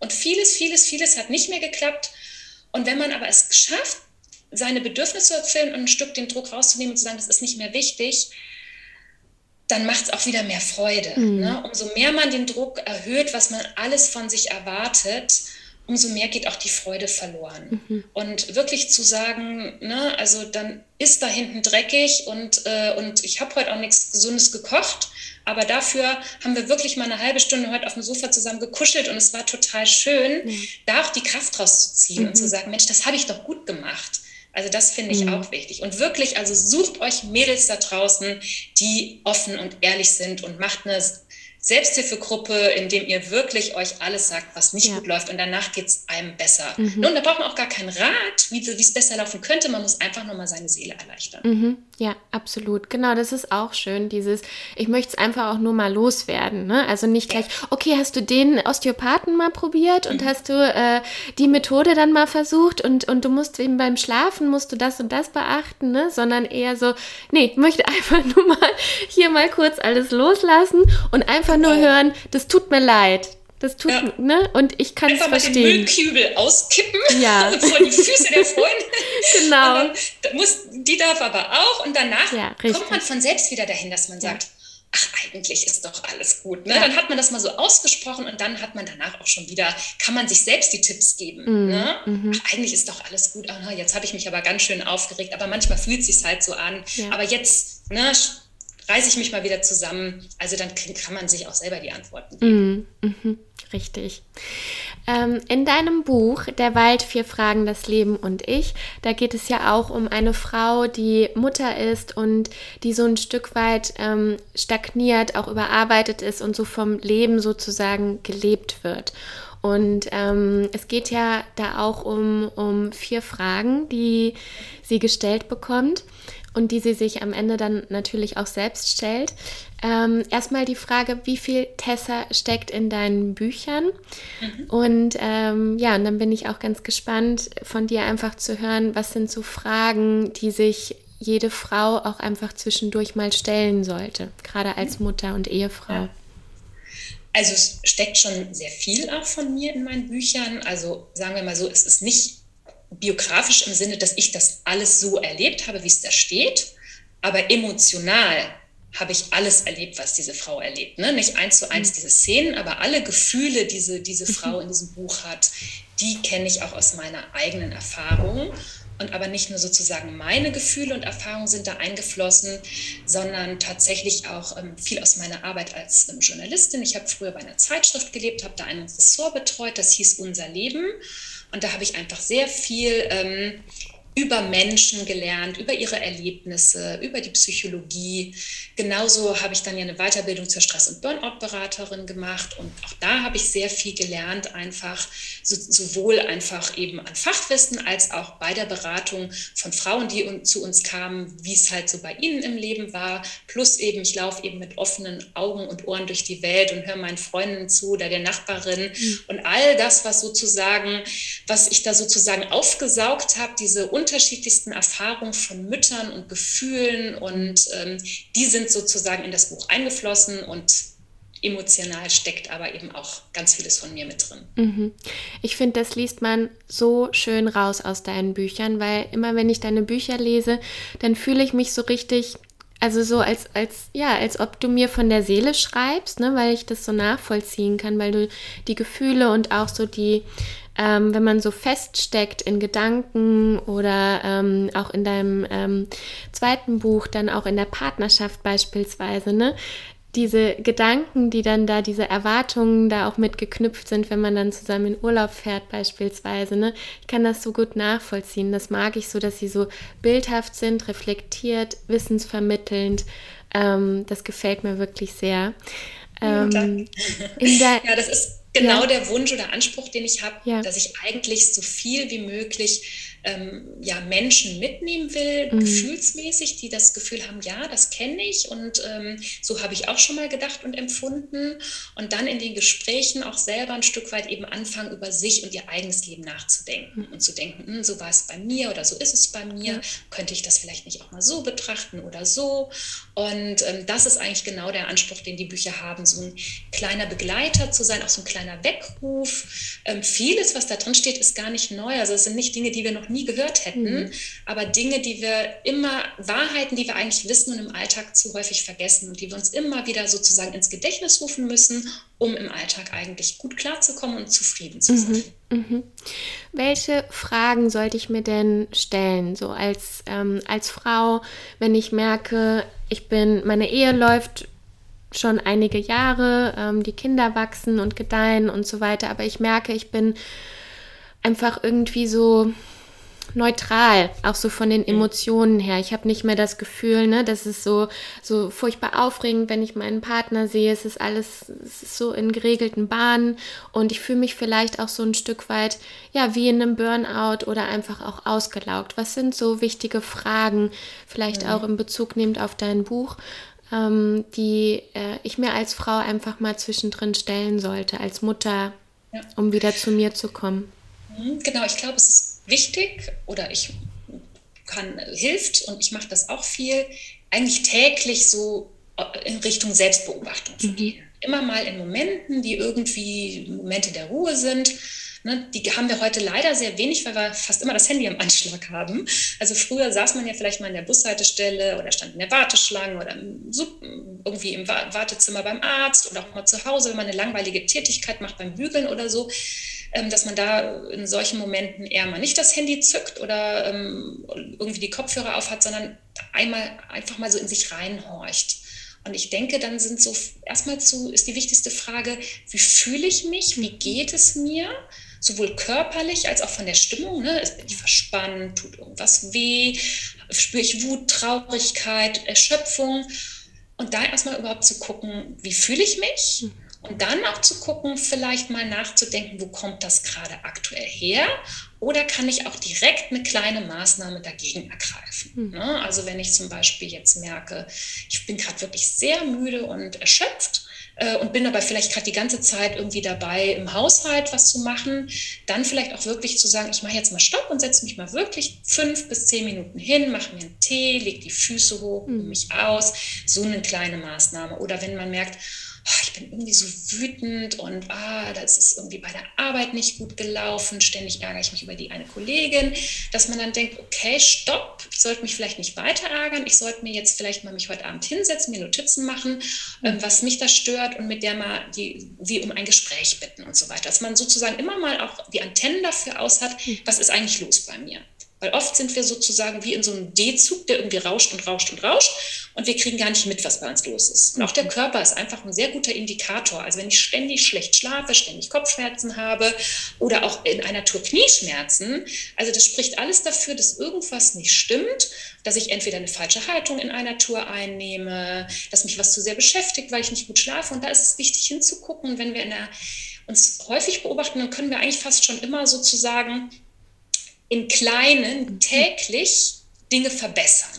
Und vieles, vieles, vieles hat nicht mehr geklappt. Und wenn man aber es schafft, seine Bedürfnisse zu erfüllen und ein Stück den Druck rauszunehmen und zu sagen, das ist nicht mehr wichtig, dann macht es auch wieder mehr Freude. Mhm. Ne? Umso mehr man den Druck erhöht, was man alles von sich erwartet, umso mehr geht auch die Freude verloren. Mhm. Und wirklich zu sagen, ne, also dann ist da hinten dreckig und, äh, und ich habe heute auch nichts Gesundes gekocht, aber dafür haben wir wirklich mal eine halbe Stunde heute auf dem Sofa zusammen gekuschelt und es war total schön, mhm. da auch die Kraft rauszuziehen mhm. und zu sagen, Mensch, das habe ich doch gut gemacht. Also das finde ich mhm. auch wichtig. Und wirklich, also sucht euch Mädels da draußen, die offen und ehrlich sind und macht eine Selbsthilfegruppe, in dem ihr wirklich euch alles sagt, was nicht ja. gut läuft und danach geht es einem besser. Mhm. Nun, da braucht man auch gar keinen Rat, wie es besser laufen könnte. Man muss einfach nur mal seine Seele erleichtern. Mhm. Ja, absolut. Genau, das ist auch schön, dieses, ich möchte es einfach auch nur mal loswerden. Ne? Also nicht gleich, okay, hast du den Osteopathen mal probiert und mhm. hast du äh, die Methode dann mal versucht und, und du musst eben beim Schlafen, musst du das und das beachten, ne? sondern eher so, nee, ich möchte einfach nur mal hier mal kurz alles loslassen und einfach nur hören, das tut mir leid. Das tut, ja. ne? Und ich kann es verstehen. Einfach mal den Müllkübel ausklippen ja. vor die Füße der Freundin. genau. Dann muss, die darf aber auch und danach ja, kommt man von selbst wieder dahin, dass man sagt, ach, eigentlich ist doch alles gut. Ne? Ja. Dann hat man das mal so ausgesprochen und dann hat man danach auch schon wieder, kann man sich selbst die Tipps geben. Mhm. Ne? Mhm. Ach, eigentlich ist doch alles gut. Ach, jetzt habe ich mich aber ganz schön aufgeregt. Aber manchmal fühlt es sich halt so an. Ja. Aber jetzt ne, reiße ich mich mal wieder zusammen. Also dann kann man sich auch selber die Antworten geben. Mhm. mhm. Richtig. Ähm, in deinem Buch Der Wald, vier Fragen, das Leben und ich, da geht es ja auch um eine Frau, die Mutter ist und die so ein Stück weit ähm, stagniert, auch überarbeitet ist und so vom Leben sozusagen gelebt wird. Und ähm, es geht ja da auch um, um vier Fragen, die sie gestellt bekommt und die sie sich am Ende dann natürlich auch selbst stellt. Ähm, erstmal die Frage, wie viel Tessa steckt in deinen Büchern? Mhm. Und ähm, ja, und dann bin ich auch ganz gespannt, von dir einfach zu hören, was sind so Fragen, die sich jede Frau auch einfach zwischendurch mal stellen sollte, gerade als mhm. Mutter und Ehefrau. Ja. Also es steckt schon sehr viel auch von mir in meinen Büchern. Also sagen wir mal so, es ist nicht biografisch im Sinne, dass ich das alles so erlebt habe, wie es da steht, aber emotional habe ich alles erlebt, was diese Frau erlebt. Ne? Nicht eins zu eins mhm. diese Szenen, aber alle Gefühle, die diese, diese. Frau in diesem Buch hat, die kenne ich auch aus meiner eigenen Erfahrung. Und aber nicht nur sozusagen meine Gefühle und Erfahrungen sind da eingeflossen, sondern tatsächlich auch ähm, viel aus meiner Arbeit als ähm, Journalistin. Ich habe früher bei einer Zeitschrift gelebt, habe da ein Ressort betreut, das hieß Unser Leben. Und da habe ich einfach sehr viel ähm, über Menschen gelernt, über ihre Erlebnisse, über die Psychologie. Genauso habe ich dann ja eine Weiterbildung zur Stress- und Burnout-Beraterin gemacht und auch da habe ich sehr viel gelernt, einfach so, sowohl einfach eben an Fachwissen als auch bei der Beratung von Frauen, die zu uns kamen, wie es halt so bei ihnen im Leben war. Plus eben, ich laufe eben mit offenen Augen und Ohren durch die Welt und höre meinen Freunden zu oder der Nachbarin mhm. und all das, was sozusagen, was ich da sozusagen aufgesaugt habe, diese unterschiedlichsten Erfahrungen von Müttern und Gefühlen und ähm, die sind sozusagen in das Buch eingeflossen und emotional steckt aber eben auch ganz vieles von mir mit drin. Mhm. Ich finde, das liest man so schön raus aus deinen Büchern, weil immer wenn ich deine Bücher lese, dann fühle ich mich so richtig, also so als, als, ja, als ob du mir von der Seele schreibst, ne, weil ich das so nachvollziehen kann, weil du die Gefühle und auch so die, ähm, wenn man so feststeckt in Gedanken oder ähm, auch in deinem ähm, zweiten Buch, dann auch in der Partnerschaft beispielsweise, ne? Diese Gedanken, die dann da, diese Erwartungen da auch mit geknüpft sind, wenn man dann zusammen in Urlaub fährt beispielsweise, ne? Ich kann das so gut nachvollziehen. Das mag ich so, dass sie so bildhaft sind, reflektiert, wissensvermittelnd. Ähm, das gefällt mir wirklich sehr. Ähm, ja, das ist genau ja. der Wunsch oder Anspruch, den ich habe, ja. dass ich eigentlich so viel wie möglich ähm, ja, Menschen mitnehmen will, mhm. gefühlsmäßig, die das Gefühl haben, ja, das kenne ich und ähm, so habe ich auch schon mal gedacht und empfunden und dann in den Gesprächen auch selber ein Stück weit eben anfangen, über sich und ihr eigenes Leben nachzudenken mhm. und zu denken, hm, so war es bei mir oder so ist es bei mir, mhm. könnte ich das vielleicht nicht auch mal so betrachten oder so und ähm, das ist eigentlich genau der Anspruch, den die Bücher haben, so ein kleiner Begleiter zu sein, auch so ein kleiner Weckruf. Ähm, vieles, was da drin steht, ist gar nicht neu, also es sind nicht Dinge, die wir noch nie gehört hätten, mhm. aber Dinge, die wir immer, Wahrheiten, die wir eigentlich wissen und im Alltag zu häufig vergessen und die wir uns immer wieder sozusagen ins Gedächtnis rufen müssen, um im Alltag eigentlich gut klarzukommen und zufrieden zu sein. Mhm. Mhm. Welche Fragen sollte ich mir denn stellen, so als, ähm, als Frau, wenn ich merke, ich bin, meine Ehe läuft schon einige Jahre, ähm, die Kinder wachsen und gedeihen und so weiter, aber ich merke, ich bin einfach irgendwie so neutral, auch so von den Emotionen her. Ich habe nicht mehr das Gefühl, ne, das ist so, so furchtbar aufregend, wenn ich meinen Partner sehe. Es ist alles es ist so in geregelten Bahnen und ich fühle mich vielleicht auch so ein Stück weit, ja, wie in einem Burnout oder einfach auch ausgelaugt. Was sind so wichtige Fragen, vielleicht ja. auch in Bezug nehmend auf dein Buch, ähm, die äh, ich mir als Frau einfach mal zwischendrin stellen sollte, als Mutter, ja. um wieder zu mir zu kommen? Mhm, genau, ich glaube, es ist wichtig oder ich kann, hilft und ich mache das auch viel, eigentlich täglich so äh, in Richtung Selbstbeobachtung zu mhm. gehen. Immer mal in Momenten, die irgendwie Momente der Ruhe sind. Ne, die haben wir heute leider sehr wenig, weil wir fast immer das Handy am Anschlag haben. Also früher saß man ja vielleicht mal in der Bushaltestelle oder stand in der Warteschlange oder irgendwie im Wartezimmer beim Arzt oder auch mal zu Hause, wenn man eine langweilige Tätigkeit macht beim Bügeln oder so dass man da in solchen Momenten eher mal nicht das Handy zückt oder ähm, irgendwie die Kopfhörer aufhat, sondern einmal einfach mal so in sich reinhorcht. Und ich denke, dann sind so erstmal zu, ist die wichtigste Frage, wie fühle ich mich, wie geht es mir, sowohl körperlich als auch von der Stimmung. Ne? Bin ich verspannt, tut irgendwas weh, spüre ich Wut, Traurigkeit, Erschöpfung. Und da erstmal überhaupt zu gucken, wie fühle ich mich? Und dann auch zu gucken, vielleicht mal nachzudenken, wo kommt das gerade aktuell her? Oder kann ich auch direkt eine kleine Maßnahme dagegen ergreifen? Mhm. Also wenn ich zum Beispiel jetzt merke, ich bin gerade wirklich sehr müde und erschöpft, äh, und bin aber vielleicht gerade die ganze Zeit irgendwie dabei, im Haushalt was zu machen, dann vielleicht auch wirklich zu sagen, ich mache jetzt mal Stopp und setze mich mal wirklich fünf bis zehn Minuten hin, mache mir einen Tee, lege die Füße hoch, mhm. mich aus, so eine kleine Maßnahme. Oder wenn man merkt, ich bin irgendwie so wütend und ah, das ist irgendwie bei der Arbeit nicht gut gelaufen, ständig ärgere ich mich über die eine Kollegin, dass man dann denkt, okay, stopp, ich sollte mich vielleicht nicht weiter ärgern, ich sollte mir jetzt vielleicht mal mich heute Abend hinsetzen, mir Notizen machen, ähm, was mich da stört und mit der mal die, sie um ein Gespräch bitten und so weiter. Dass man sozusagen immer mal auch die Antennen dafür aus hat, hm. was ist eigentlich los bei mir. Weil oft sind wir sozusagen wie in so einem D-Zug, der irgendwie rauscht und rauscht und rauscht und wir kriegen gar nicht mit, was bei uns los ist. Und auch der Körper ist einfach ein sehr guter Indikator. Also wenn ich ständig schlecht schlafe, ständig Kopfschmerzen habe oder auch in einer Tour Knieschmerzen, also das spricht alles dafür, dass irgendwas nicht stimmt, dass ich entweder eine falsche Haltung in einer Tour einnehme, dass mich was zu sehr beschäftigt, weil ich nicht gut schlafe. Und da ist es wichtig hinzugucken, wenn wir der, uns häufig beobachten, dann können wir eigentlich fast schon immer sozusagen in kleinen täglich Dinge verbessern.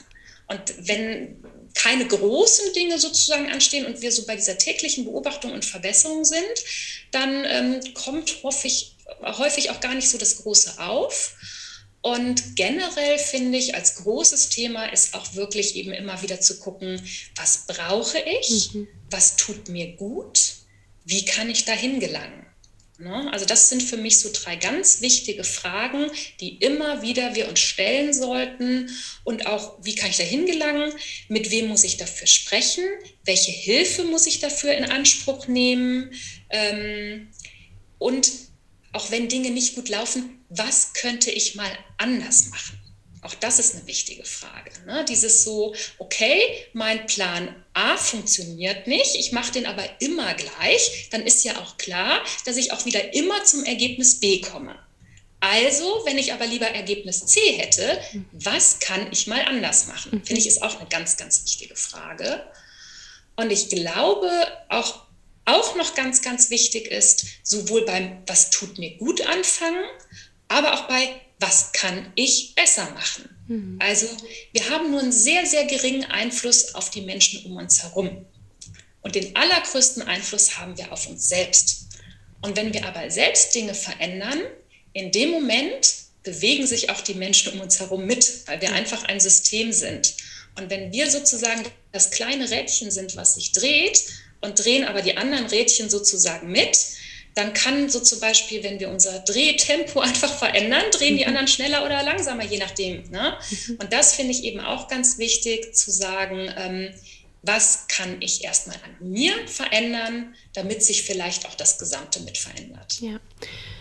Und wenn keine großen Dinge sozusagen anstehen und wir so bei dieser täglichen Beobachtung und Verbesserung sind, dann ähm, kommt häufig, häufig auch gar nicht so das Große auf. Und generell finde ich, als großes Thema ist auch wirklich eben immer wieder zu gucken, was brauche ich, mhm. was tut mir gut, wie kann ich dahin gelangen. Ne? Also das sind für mich so drei ganz wichtige Fragen, die immer wieder wir uns stellen sollten. Und auch, wie kann ich da hingelangen? Mit wem muss ich dafür sprechen? Welche Hilfe muss ich dafür in Anspruch nehmen? Ähm, und auch wenn Dinge nicht gut laufen, was könnte ich mal anders machen? Auch das ist eine wichtige Frage. Ne? Dieses so, okay, mein Plan A funktioniert nicht, ich mache den aber immer gleich, dann ist ja auch klar, dass ich auch wieder immer zum Ergebnis B komme. Also, wenn ich aber lieber Ergebnis C hätte, was kann ich mal anders machen? Mhm. Finde ich, ist auch eine ganz, ganz wichtige Frage. Und ich glaube, auch, auch noch ganz, ganz wichtig ist, sowohl beim Was tut mir gut anfangen, aber auch bei was kann ich besser machen? Mhm. Also wir haben nur einen sehr, sehr geringen Einfluss auf die Menschen um uns herum. Und den allergrößten Einfluss haben wir auf uns selbst. Und wenn wir aber selbst Dinge verändern, in dem Moment bewegen sich auch die Menschen um uns herum mit, weil wir einfach ein System sind. Und wenn wir sozusagen das kleine Rädchen sind, was sich dreht, und drehen aber die anderen Rädchen sozusagen mit, dann kann so zum Beispiel, wenn wir unser Drehtempo einfach verändern, drehen die mhm. anderen schneller oder langsamer, je nachdem. Ne? Mhm. Und das finde ich eben auch ganz wichtig zu sagen, ähm, was kann ich erstmal an mir verändern, damit sich vielleicht auch das Gesamte mit verändert. Ja.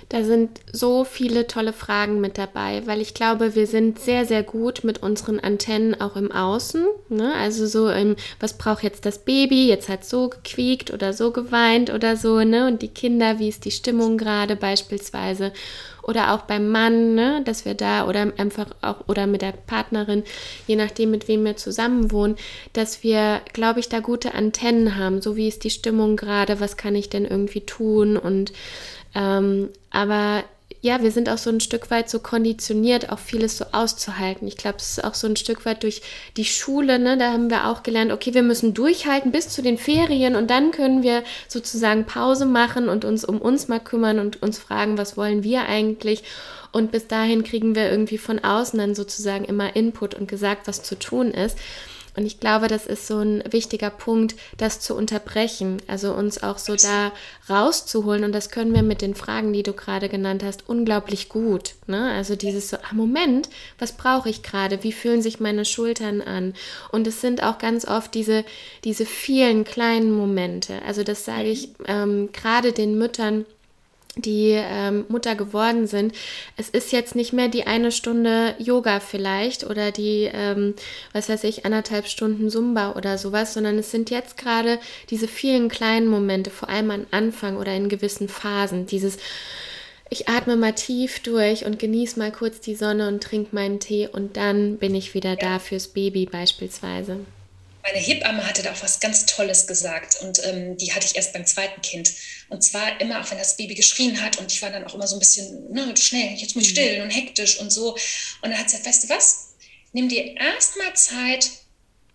Da sind so viele tolle Fragen mit dabei, weil ich glaube, wir sind sehr, sehr gut mit unseren Antennen auch im Außen. Ne? Also so im, was braucht jetzt das Baby? Jetzt hat so gequiekt oder so geweint oder so, ne? Und die Kinder, wie ist die Stimmung gerade beispielsweise? Oder auch beim Mann, ne? dass wir da oder einfach auch oder mit der Partnerin, je nachdem, mit wem wir zusammen wohnen, dass wir, glaube ich, da gute Antennen haben. So wie ist die Stimmung gerade? Was kann ich denn irgendwie tun? Und ähm, aber ja, wir sind auch so ein Stück weit so konditioniert, auch vieles so auszuhalten. Ich glaube, es ist auch so ein Stück weit durch die Schule, ne? da haben wir auch gelernt, okay, wir müssen durchhalten bis zu den Ferien und dann können wir sozusagen Pause machen und uns um uns mal kümmern und uns fragen, was wollen wir eigentlich. Und bis dahin kriegen wir irgendwie von außen dann sozusagen immer Input und gesagt, was zu tun ist. Und ich glaube, das ist so ein wichtiger Punkt, das zu unterbrechen, also uns auch so da rauszuholen. Und das können wir mit den Fragen, die du gerade genannt hast, unglaublich gut. Ne? Also dieses so, ah, Moment, was brauche ich gerade? Wie fühlen sich meine Schultern an? Und es sind auch ganz oft diese, diese vielen kleinen Momente. Also das sage ich ähm, gerade den Müttern, die ähm, Mutter geworden sind. Es ist jetzt nicht mehr die eine Stunde Yoga vielleicht oder die, ähm, was weiß ich, anderthalb Stunden Zumba oder sowas, sondern es sind jetzt gerade diese vielen kleinen Momente, vor allem am Anfang oder in gewissen Phasen, dieses ich atme mal tief durch und genieße mal kurz die Sonne und trinke meinen Tee und dann bin ich wieder da fürs Baby beispielsweise meine Hebamme hatte da auch was ganz Tolles gesagt und ähm, die hatte ich erst beim zweiten Kind. Und zwar immer, auch wenn das Baby geschrien hat und ich war dann auch immer so ein bisschen, ne, schnell, jetzt muss ich mhm. still und hektisch und so. Und dann hat sie gesagt, weißt du was, nimm dir erstmal Zeit,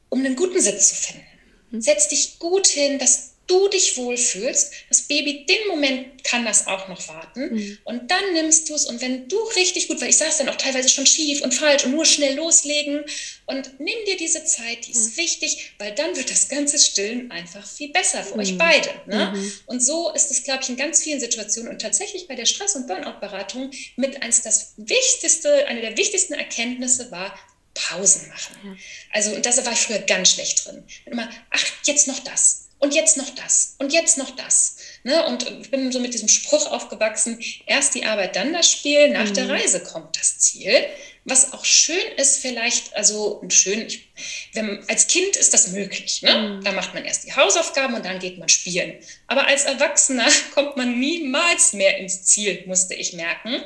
um einen guten Sitz zu finden. Mhm. Setz dich gut hin, dass du dich wohlfühlst. Das Baby, den Moment kann das auch noch warten. Mhm. Und dann nimmst du es und wenn du richtig gut, weil ich saß dann auch teilweise schon schief und falsch und nur schnell loslegen und nimm dir diese Zeit, die ist mhm. wichtig, weil dann wird das ganze Stillen einfach viel besser für mhm. euch beide. Ne? Mhm. Und so ist es, glaube ich, in ganz vielen Situationen und tatsächlich bei der Stress- und Burnout-Beratung mit eins das wichtigste, eine der wichtigsten Erkenntnisse war, Pausen machen. Also, und da war ich früher ganz schlecht drin. Immer, ach, jetzt noch das und jetzt noch das und jetzt noch das. Ne? Und ich bin so mit diesem Spruch aufgewachsen, erst die Arbeit, dann das Spiel, nach mhm. der Reise kommt das Ziel. was auch schön ist, vielleicht, also schön, wenn, als Kind ist das möglich. Ne? Mhm. Da macht man erst die Hausaufgaben und dann geht man spielen. Aber als Erwachsener kommt man niemals mehr ins Ziel, musste ich merken.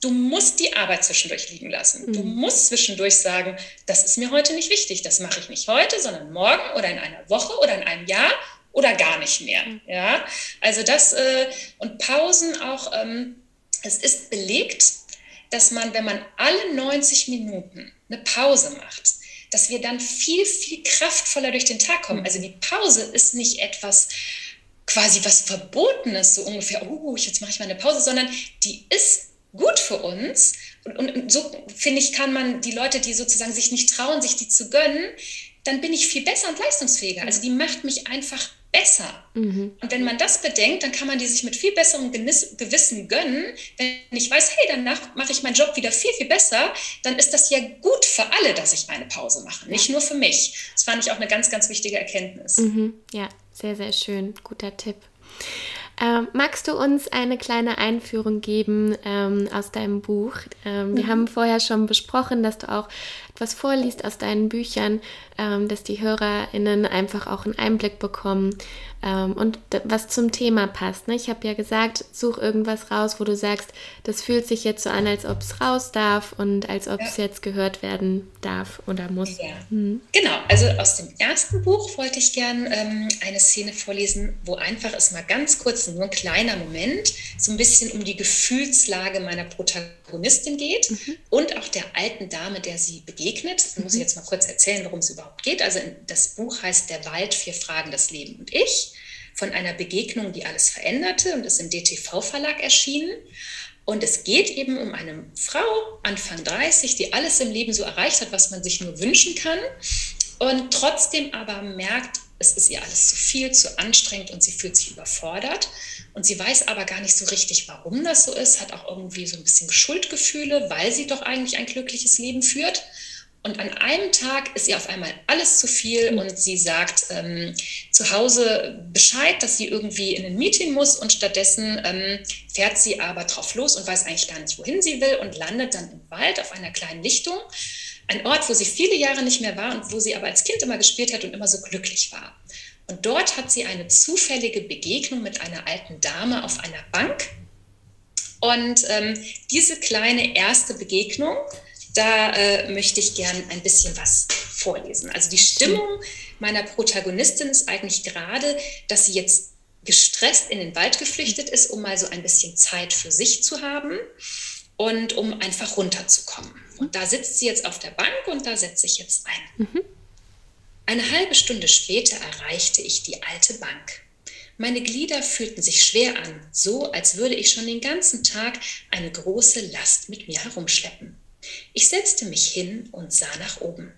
Du musst die Arbeit zwischendurch liegen lassen. Mhm. Du musst zwischendurch sagen, das ist mir heute nicht wichtig, das mache ich nicht heute, sondern morgen oder in einer Woche oder in einem Jahr oder gar nicht mehr. Mhm. Ja, also das äh, und Pausen auch. Ähm, es ist belegt, dass man, wenn man alle 90 Minuten eine Pause macht, dass wir dann viel, viel kraftvoller durch den Tag kommen. Also die Pause ist nicht etwas quasi was Verbotenes, so ungefähr, oh, jetzt mache ich mal eine Pause, sondern die ist gut für uns. Und, und, und so, finde ich, kann man die Leute, die sozusagen sich nicht trauen, sich die zu gönnen, dann bin ich viel besser und leistungsfähiger. Also die macht mich einfach besser. Mhm. Und wenn man das bedenkt, dann kann man die sich mit viel besserem Gewissen gönnen. Wenn ich weiß, hey, danach mache ich meinen Job wieder viel, viel besser, dann ist das ja gut für alle, dass ich eine Pause mache, nicht nur für mich. Das fand ich auch eine ganz, ganz wichtige Erkenntnis. Mhm. Ja, sehr, sehr schön. Guter Tipp. Ähm, magst du uns eine kleine Einführung geben ähm, aus deinem Buch? Ähm, mhm. Wir haben vorher schon besprochen, dass du auch etwas vorliest aus deinen Büchern, ähm, dass die HörerInnen einfach auch einen Einblick bekommen ähm, und was zum Thema passt. Ne? Ich habe ja gesagt, such irgendwas raus, wo du sagst, das fühlt sich jetzt so an, als ob es raus darf und als ob es ja. jetzt gehört werden darf oder muss. Ja. Mhm. Genau, also aus dem ersten Buch wollte ich gern ähm, eine Szene vorlesen, wo einfach es mal ganz kurz, nur ein kleiner Moment, so ein bisschen um die Gefühlslage meiner Protagonistin geht mhm. und auch der alten Dame, der sie begegnet. Das muss ich mhm. jetzt mal kurz erzählen, worum es überhaupt geht. Also das Buch heißt Der Wald, vier Fragen, das Leben und ich von einer Begegnung, die alles veränderte und ist im DTV-Verlag erschienen. Und es geht eben um eine Frau, Anfang 30, die alles im Leben so erreicht hat, was man sich nur wünschen kann und trotzdem aber merkt, es ist ihr alles zu viel, zu anstrengend und sie fühlt sich überfordert. Und sie weiß aber gar nicht so richtig, warum das so ist, hat auch irgendwie so ein bisschen Schuldgefühle, weil sie doch eigentlich ein glückliches Leben führt. Und an einem Tag ist ihr auf einmal alles zu viel und sie sagt ähm, zu Hause Bescheid, dass sie irgendwie in ein Meeting muss und stattdessen ähm, fährt sie aber drauf los und weiß eigentlich gar nicht, wohin sie will und landet dann im Wald auf einer kleinen Lichtung. Ein Ort, wo sie viele Jahre nicht mehr war und wo sie aber als Kind immer gespielt hat und immer so glücklich war. Und dort hat sie eine zufällige Begegnung mit einer alten Dame auf einer Bank. Und ähm, diese kleine erste Begegnung, da äh, möchte ich gern ein bisschen was vorlesen. Also die Stimmung meiner Protagonistin ist eigentlich gerade, dass sie jetzt gestresst in den Wald geflüchtet ist, um mal so ein bisschen Zeit für sich zu haben und um einfach runterzukommen. Und da sitzt sie jetzt auf der Bank und da setze ich jetzt ein. Mhm. Eine halbe Stunde später erreichte ich die alte Bank. Meine Glieder fühlten sich schwer an, so als würde ich schon den ganzen Tag eine große Last mit mir herumschleppen. Ich setzte mich hin und sah nach oben.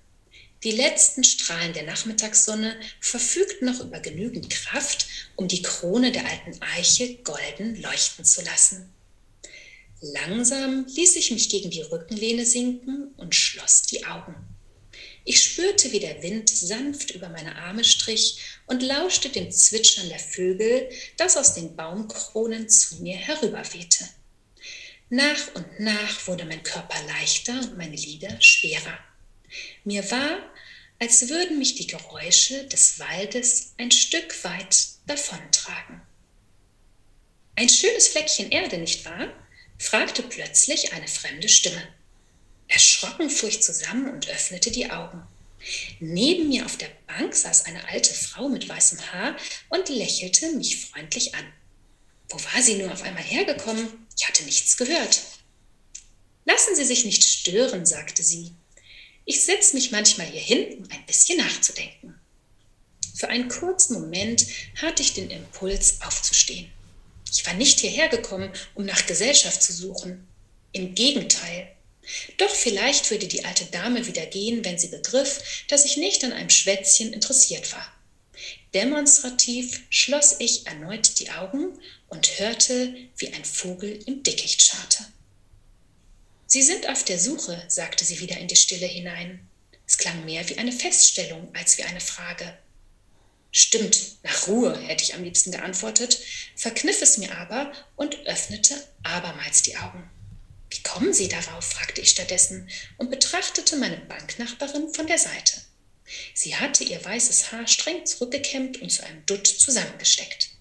Die letzten Strahlen der Nachmittagssonne verfügten noch über genügend Kraft, um die Krone der alten Eiche golden leuchten zu lassen. Langsam ließ ich mich gegen die Rückenlehne sinken und schloss die Augen. Ich spürte, wie der Wind sanft über meine Arme strich und lauschte dem Zwitschern der Vögel, das aus den Baumkronen zu mir herüberwehte. Nach und nach wurde mein Körper leichter und meine Lider schwerer. Mir war, als würden mich die Geräusche des Waldes ein Stück weit davontragen. Ein schönes Fleckchen Erde, nicht wahr? fragte plötzlich eine fremde Stimme. Erschrocken fuhr ich zusammen und öffnete die Augen. Neben mir auf der Bank saß eine alte Frau mit weißem Haar und lächelte mich freundlich an. Wo war sie nur auf einmal hergekommen? Ich hatte nichts gehört. Lassen Sie sich nicht stören, sagte sie. Ich setze mich manchmal hier hin, um ein bisschen nachzudenken. Für einen kurzen Moment hatte ich den Impuls, aufzustehen. Ich war nicht hierher gekommen, um nach Gesellschaft zu suchen. Im Gegenteil. Doch vielleicht würde die alte Dame wieder gehen, wenn sie begriff, dass ich nicht an einem Schwätzchen interessiert war. Demonstrativ schloss ich erneut die Augen und hörte, wie ein Vogel im Dickicht scharte. Sie sind auf der Suche, sagte sie wieder in die Stille hinein. Es klang mehr wie eine Feststellung als wie eine Frage. Stimmt, nach Ruhe, hätte ich am liebsten geantwortet, verkniff es mir aber und öffnete abermals die Augen. Wie kommen Sie darauf? fragte ich stattdessen und betrachtete meine Banknachbarin von der Seite. Sie hatte ihr weißes Haar streng zurückgekämmt und zu einem Dutt zusammengesteckt.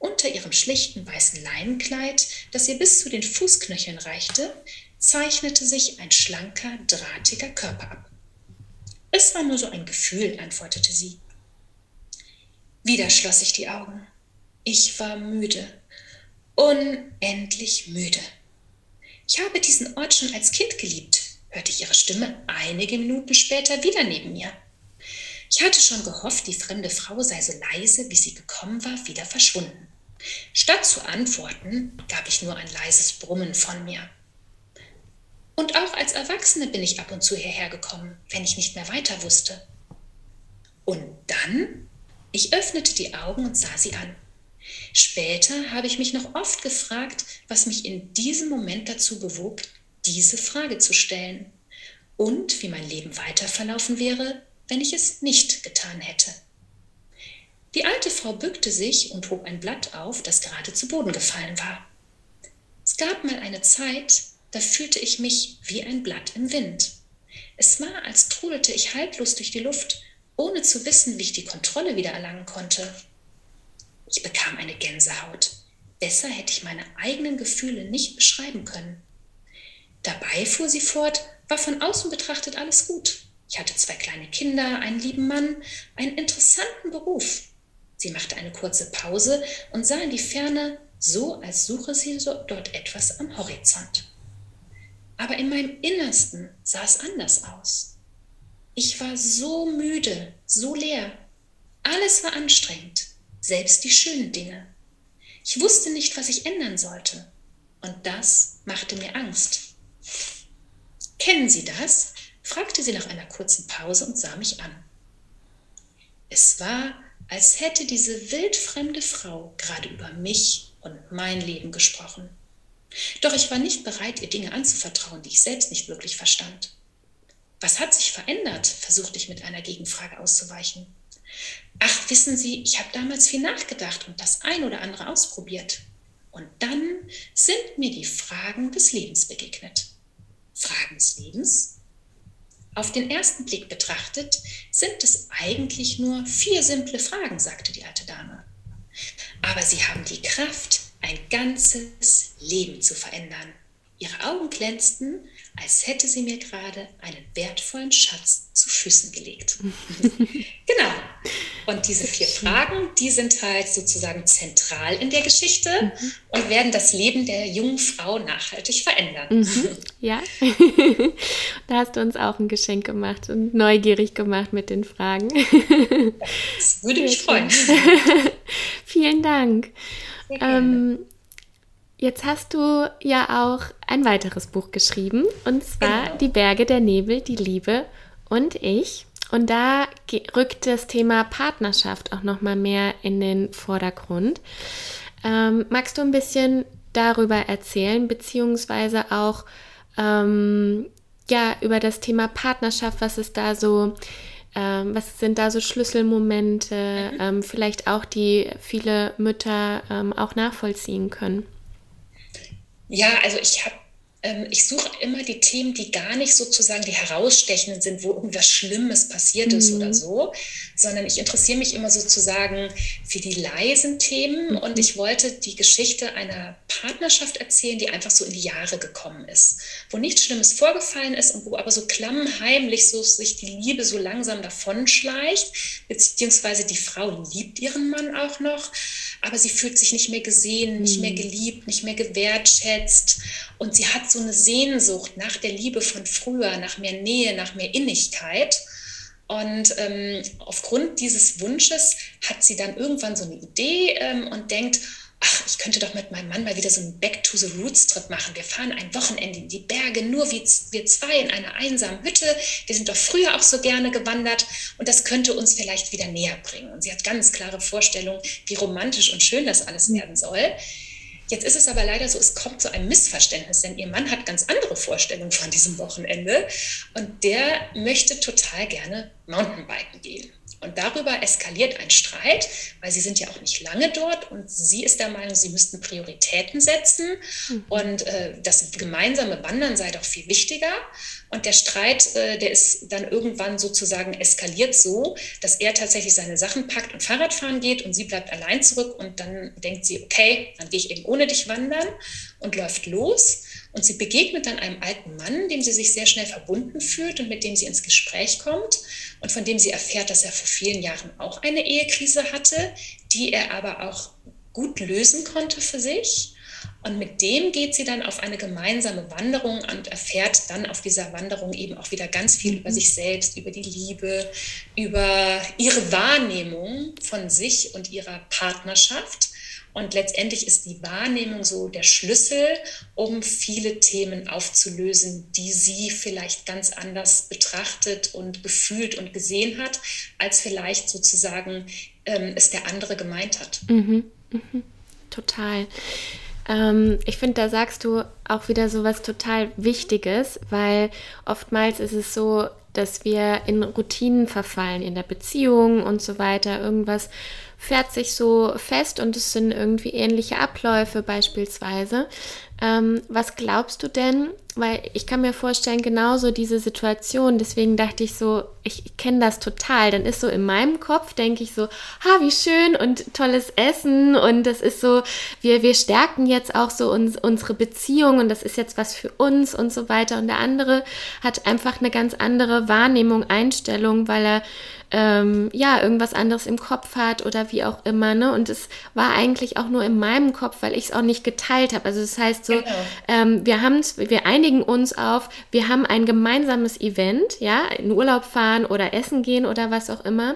Unter ihrem schlichten weißen Leinenkleid, das ihr bis zu den Fußknöcheln reichte, zeichnete sich ein schlanker, drahtiger Körper ab. Es war nur so ein Gefühl, antwortete sie. Wieder schloss ich die Augen. Ich war müde, unendlich müde. Ich habe diesen Ort schon als Kind geliebt, hörte ich ihre Stimme einige Minuten später wieder neben mir. Ich hatte schon gehofft, die fremde Frau sei so leise, wie sie gekommen war, wieder verschwunden. Statt zu antworten, gab ich nur ein leises Brummen von mir. Und auch als Erwachsene bin ich ab und zu hierher gekommen, wenn ich nicht mehr weiter wusste. Und dann? Ich öffnete die Augen und sah sie an. Später habe ich mich noch oft gefragt, was mich in diesem Moment dazu bewog, diese Frage zu stellen und wie mein Leben weiter verlaufen wäre, wenn ich es nicht getan hätte. Die alte Frau bückte sich und hob ein Blatt auf, das gerade zu Boden gefallen war. Es gab mal eine Zeit, da fühlte ich mich wie ein Blatt im Wind. Es war, als trudelte ich halblos durch die Luft, ohne zu wissen, wie ich die Kontrolle wieder erlangen konnte. Ich bekam eine Gänsehaut. Besser hätte ich meine eigenen Gefühle nicht beschreiben können. Dabei, fuhr sie fort, war von außen betrachtet alles gut. Ich hatte zwei kleine Kinder, einen lieben Mann, einen interessanten Beruf. Sie machte eine kurze Pause und sah in die Ferne, so als suche sie dort etwas am Horizont. Aber in meinem Innersten sah es anders aus. Ich war so müde, so leer. Alles war anstrengend selbst die schönen Dinge. Ich wusste nicht, was ich ändern sollte. Und das machte mir Angst. Kennen Sie das? fragte sie nach einer kurzen Pause und sah mich an. Es war, als hätte diese wildfremde Frau gerade über mich und mein Leben gesprochen. Doch ich war nicht bereit, ihr Dinge anzuvertrauen, die ich selbst nicht wirklich verstand. Was hat sich verändert? versuchte ich mit einer Gegenfrage auszuweichen. Ach, wissen Sie, ich habe damals viel nachgedacht und das ein oder andere ausprobiert. Und dann sind mir die Fragen des Lebens begegnet. Fragen des Lebens? Auf den ersten Blick betrachtet sind es eigentlich nur vier simple Fragen, sagte die alte Dame. Aber sie haben die Kraft, ein ganzes Leben zu verändern. Ihre Augen glänzten, als hätte sie mir gerade einen wertvollen Schatz zu Füßen gelegt. genau. Und diese vier Fragen, die sind halt sozusagen zentral in der Geschichte mhm. und werden das Leben der jungen Frau nachhaltig verändern. Mhm. Ja, da hast du uns auch ein Geschenk gemacht und neugierig gemacht mit den Fragen. Das würde mich freuen. Vielen Dank. Ähm, Jetzt hast du ja auch ein weiteres Buch geschrieben, und zwar genau. Die Berge der Nebel, die Liebe und ich. Und da rückt das Thema Partnerschaft auch noch mal mehr in den Vordergrund. Ähm, magst du ein bisschen darüber erzählen, beziehungsweise auch ähm, ja über das Thema Partnerschaft, was ist da so, ähm, was sind da so Schlüsselmomente, mhm. Ähm, vielleicht auch die viele Mütter ähm, auch nachvollziehen können? Ja, also ich habe ähm, ich suche immer die Themen, die gar nicht sozusagen die herausstechenden sind, wo irgendwas Schlimmes passiert ist mhm. oder so, sondern ich interessiere mich immer sozusagen für die leisen Themen mhm. und ich wollte die Geschichte einer Partnerschaft erzählen, die einfach so in die Jahre gekommen ist, wo nichts Schlimmes vorgefallen ist und wo aber so klammheimlich so sich die Liebe so langsam davonschleicht, beziehungsweise die Frau liebt ihren Mann auch noch, aber sie fühlt sich nicht mehr gesehen, nicht mehr mhm. geliebt, nicht mehr gewertschätzt und sie hat so eine Sehnsucht nach der Liebe von früher, nach mehr Nähe, nach mehr Innigkeit. Und ähm, aufgrund dieses Wunsches hat sie dann irgendwann so eine Idee ähm, und denkt, ach, ich könnte doch mit meinem Mann mal wieder so einen Back to the Roots Trip machen. Wir fahren ein Wochenende in die Berge, nur wie wir zwei in einer einsamen Hütte. Wir sind doch früher auch so gerne gewandert und das könnte uns vielleicht wieder näher bringen. Und sie hat ganz klare Vorstellungen, wie romantisch und schön das alles werden soll. Jetzt ist es aber leider so, es kommt zu einem Missverständnis, denn ihr Mann hat ganz andere Vorstellungen von diesem Wochenende und der möchte total gerne Mountainbiken gehen. Und darüber eskaliert ein Streit, weil sie sind ja auch nicht lange dort und sie ist der Meinung, sie müssten Prioritäten setzen mhm. und äh, das gemeinsame Wandern sei doch viel wichtiger. Und der Streit, äh, der ist dann irgendwann sozusagen eskaliert so, dass er tatsächlich seine Sachen packt und Fahrradfahren geht und sie bleibt allein zurück und dann denkt sie, okay, dann gehe ich eben ohne dich wandern und läuft los. Und sie begegnet dann einem alten Mann, dem sie sich sehr schnell verbunden fühlt und mit dem sie ins Gespräch kommt und von dem sie erfährt, dass er vor vielen Jahren auch eine Ehekrise hatte, die er aber auch gut lösen konnte für sich. Und mit dem geht sie dann auf eine gemeinsame Wanderung und erfährt dann auf dieser Wanderung eben auch wieder ganz viel über sich selbst, über die Liebe, über ihre Wahrnehmung von sich und ihrer Partnerschaft. Und letztendlich ist die Wahrnehmung so der Schlüssel, um viele Themen aufzulösen, die sie vielleicht ganz anders betrachtet und gefühlt und gesehen hat, als vielleicht sozusagen ähm, es der andere gemeint hat. Mhm, mhm, total. Ähm, ich finde, da sagst du auch wieder so was total Wichtiges, weil oftmals ist es so, dass wir in Routinen verfallen in der Beziehung und so weiter. Irgendwas fährt sich so fest und es sind irgendwie ähnliche Abläufe beispielsweise. Ähm, was glaubst du denn? Weil ich kann mir vorstellen, genauso diese Situation, deswegen dachte ich so, ich kenne das total. Dann ist so in meinem Kopf, denke ich so, ha, wie schön und tolles Essen und das ist so, wir, wir stärken jetzt auch so uns, unsere Beziehung und das ist jetzt was für uns und so weiter. Und der andere hat einfach eine ganz andere Wahrnehmung, Einstellung, weil er ähm, ja, irgendwas anderes im Kopf hat oder wie auch immer. Ne? Und es war eigentlich auch nur in meinem Kopf, weil ich es auch nicht geteilt habe. Also das heißt so, genau. ähm, wir haben wir einigen uns auf, wir haben ein gemeinsames Event, ja, in Urlaub fahren oder essen gehen oder was auch immer.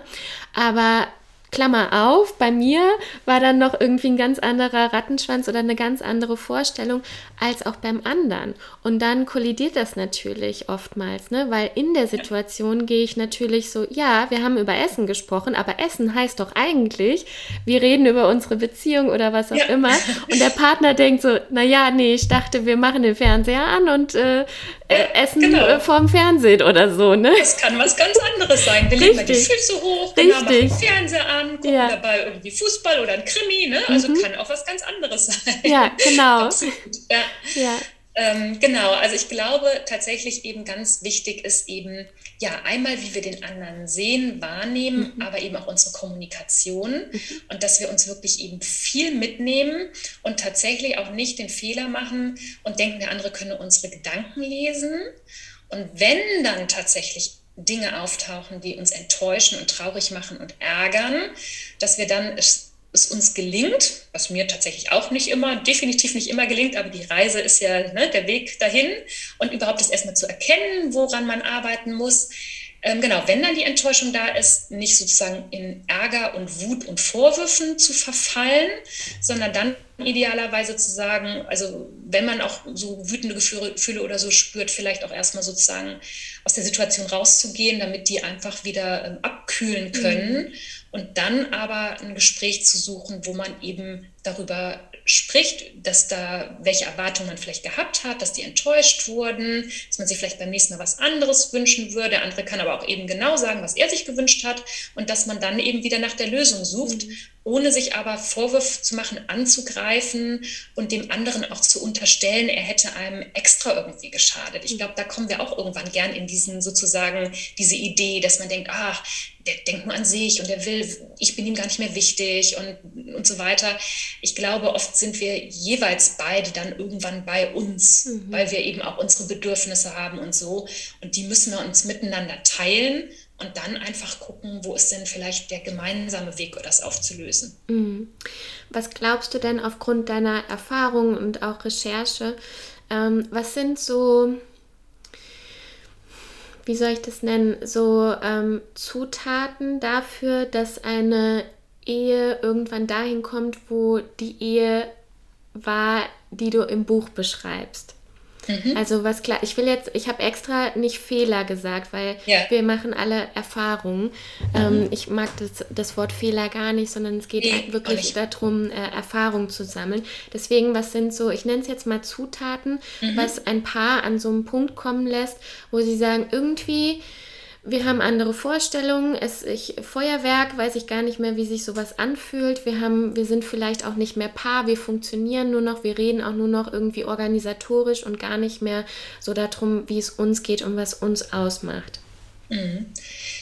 Aber Klammer auf, bei mir war dann noch irgendwie ein ganz anderer Rattenschwanz oder eine ganz andere Vorstellung als auch beim anderen. Und dann kollidiert das natürlich oftmals, ne? weil in der Situation gehe ich natürlich so, ja, wir haben über Essen gesprochen, aber Essen heißt doch eigentlich, wir reden über unsere Beziehung oder was auch ja. immer. Und der Partner denkt so, naja, nee, ich dachte, wir machen den Fernseher an und äh, äh, essen genau. Äh, vorm Fernsehen oder so, ne? Das kann was ganz anderes sein. Wir legen mal die Füße hoch, genau, machen den Fernseher an, gucken ja. dabei irgendwie Fußball oder ein Krimi, ne? Also mhm. kann auch was ganz anderes sein. Ja, genau. Absolut. Ja. ja. Ähm, genau, also ich glaube tatsächlich eben ganz wichtig ist eben, ja, einmal, wie wir den anderen sehen, wahrnehmen, mhm. aber eben auch unsere Kommunikation mhm. und dass wir uns wirklich eben viel mitnehmen und tatsächlich auch nicht den Fehler machen und denken, der andere könne unsere Gedanken lesen. Und wenn dann tatsächlich Dinge auftauchen, die uns enttäuschen und traurig machen und ärgern, dass wir dann es es uns gelingt, was mir tatsächlich auch nicht immer, definitiv nicht immer gelingt, aber die Reise ist ja ne, der Weg dahin und überhaupt das erstmal zu erkennen, woran man arbeiten muss. Ähm, genau, wenn dann die Enttäuschung da ist, nicht sozusagen in Ärger und Wut und Vorwürfen zu verfallen, sondern dann idealerweise zu sagen, also wenn man auch so wütende Gefühle oder so spürt, vielleicht auch erstmal sozusagen aus der Situation rauszugehen, damit die einfach wieder ähm, abkühlen können. Mhm und dann aber ein Gespräch zu suchen, wo man eben darüber spricht, dass da welche Erwartungen man vielleicht gehabt hat, dass die enttäuscht wurden, dass man sich vielleicht beim nächsten Mal was anderes wünschen würde. Der andere kann aber auch eben genau sagen, was er sich gewünscht hat und dass man dann eben wieder nach der Lösung sucht, mhm. Ohne sich aber Vorwürfe zu machen, anzugreifen und dem anderen auch zu unterstellen, er hätte einem extra irgendwie geschadet. Ich mhm. glaube, da kommen wir auch irgendwann gern in diesen sozusagen diese Idee, dass man denkt, ach, der denkt nur an sich und der will, ich bin ihm gar nicht mehr wichtig und, und so weiter. Ich glaube, oft sind wir jeweils beide dann irgendwann bei uns, mhm. weil wir eben auch unsere Bedürfnisse haben und so. Und die müssen wir uns miteinander teilen und dann einfach gucken, wo ist denn vielleicht der gemeinsame Weg, das aufzulösen. Mhm. Was glaubst du denn aufgrund deiner Erfahrung und auch Recherche, ähm, was sind so wie soll ich das nennen, so ähm, Zutaten dafür, dass eine Ehe irgendwann dahin kommt, wo die Ehe war, die du im Buch beschreibst. Mhm. Also was klar, ich will jetzt, ich habe extra nicht Fehler gesagt, weil ja. wir machen alle Erfahrungen. Mhm. Ähm, ich mag das, das Wort Fehler gar nicht, sondern es geht nee, wirklich darum, äh, Erfahrungen zu sammeln. Deswegen, was sind so, ich nenne es jetzt mal Zutaten, mhm. was ein Paar an so einem Punkt kommen lässt, wo sie sagen, irgendwie wir haben andere Vorstellungen. Es, ich, Feuerwerk weiß ich gar nicht mehr, wie sich sowas anfühlt. Wir, haben, wir sind vielleicht auch nicht mehr Paar, wir funktionieren nur noch, wir reden auch nur noch irgendwie organisatorisch und gar nicht mehr so darum, wie es uns geht und was uns ausmacht. Mhm.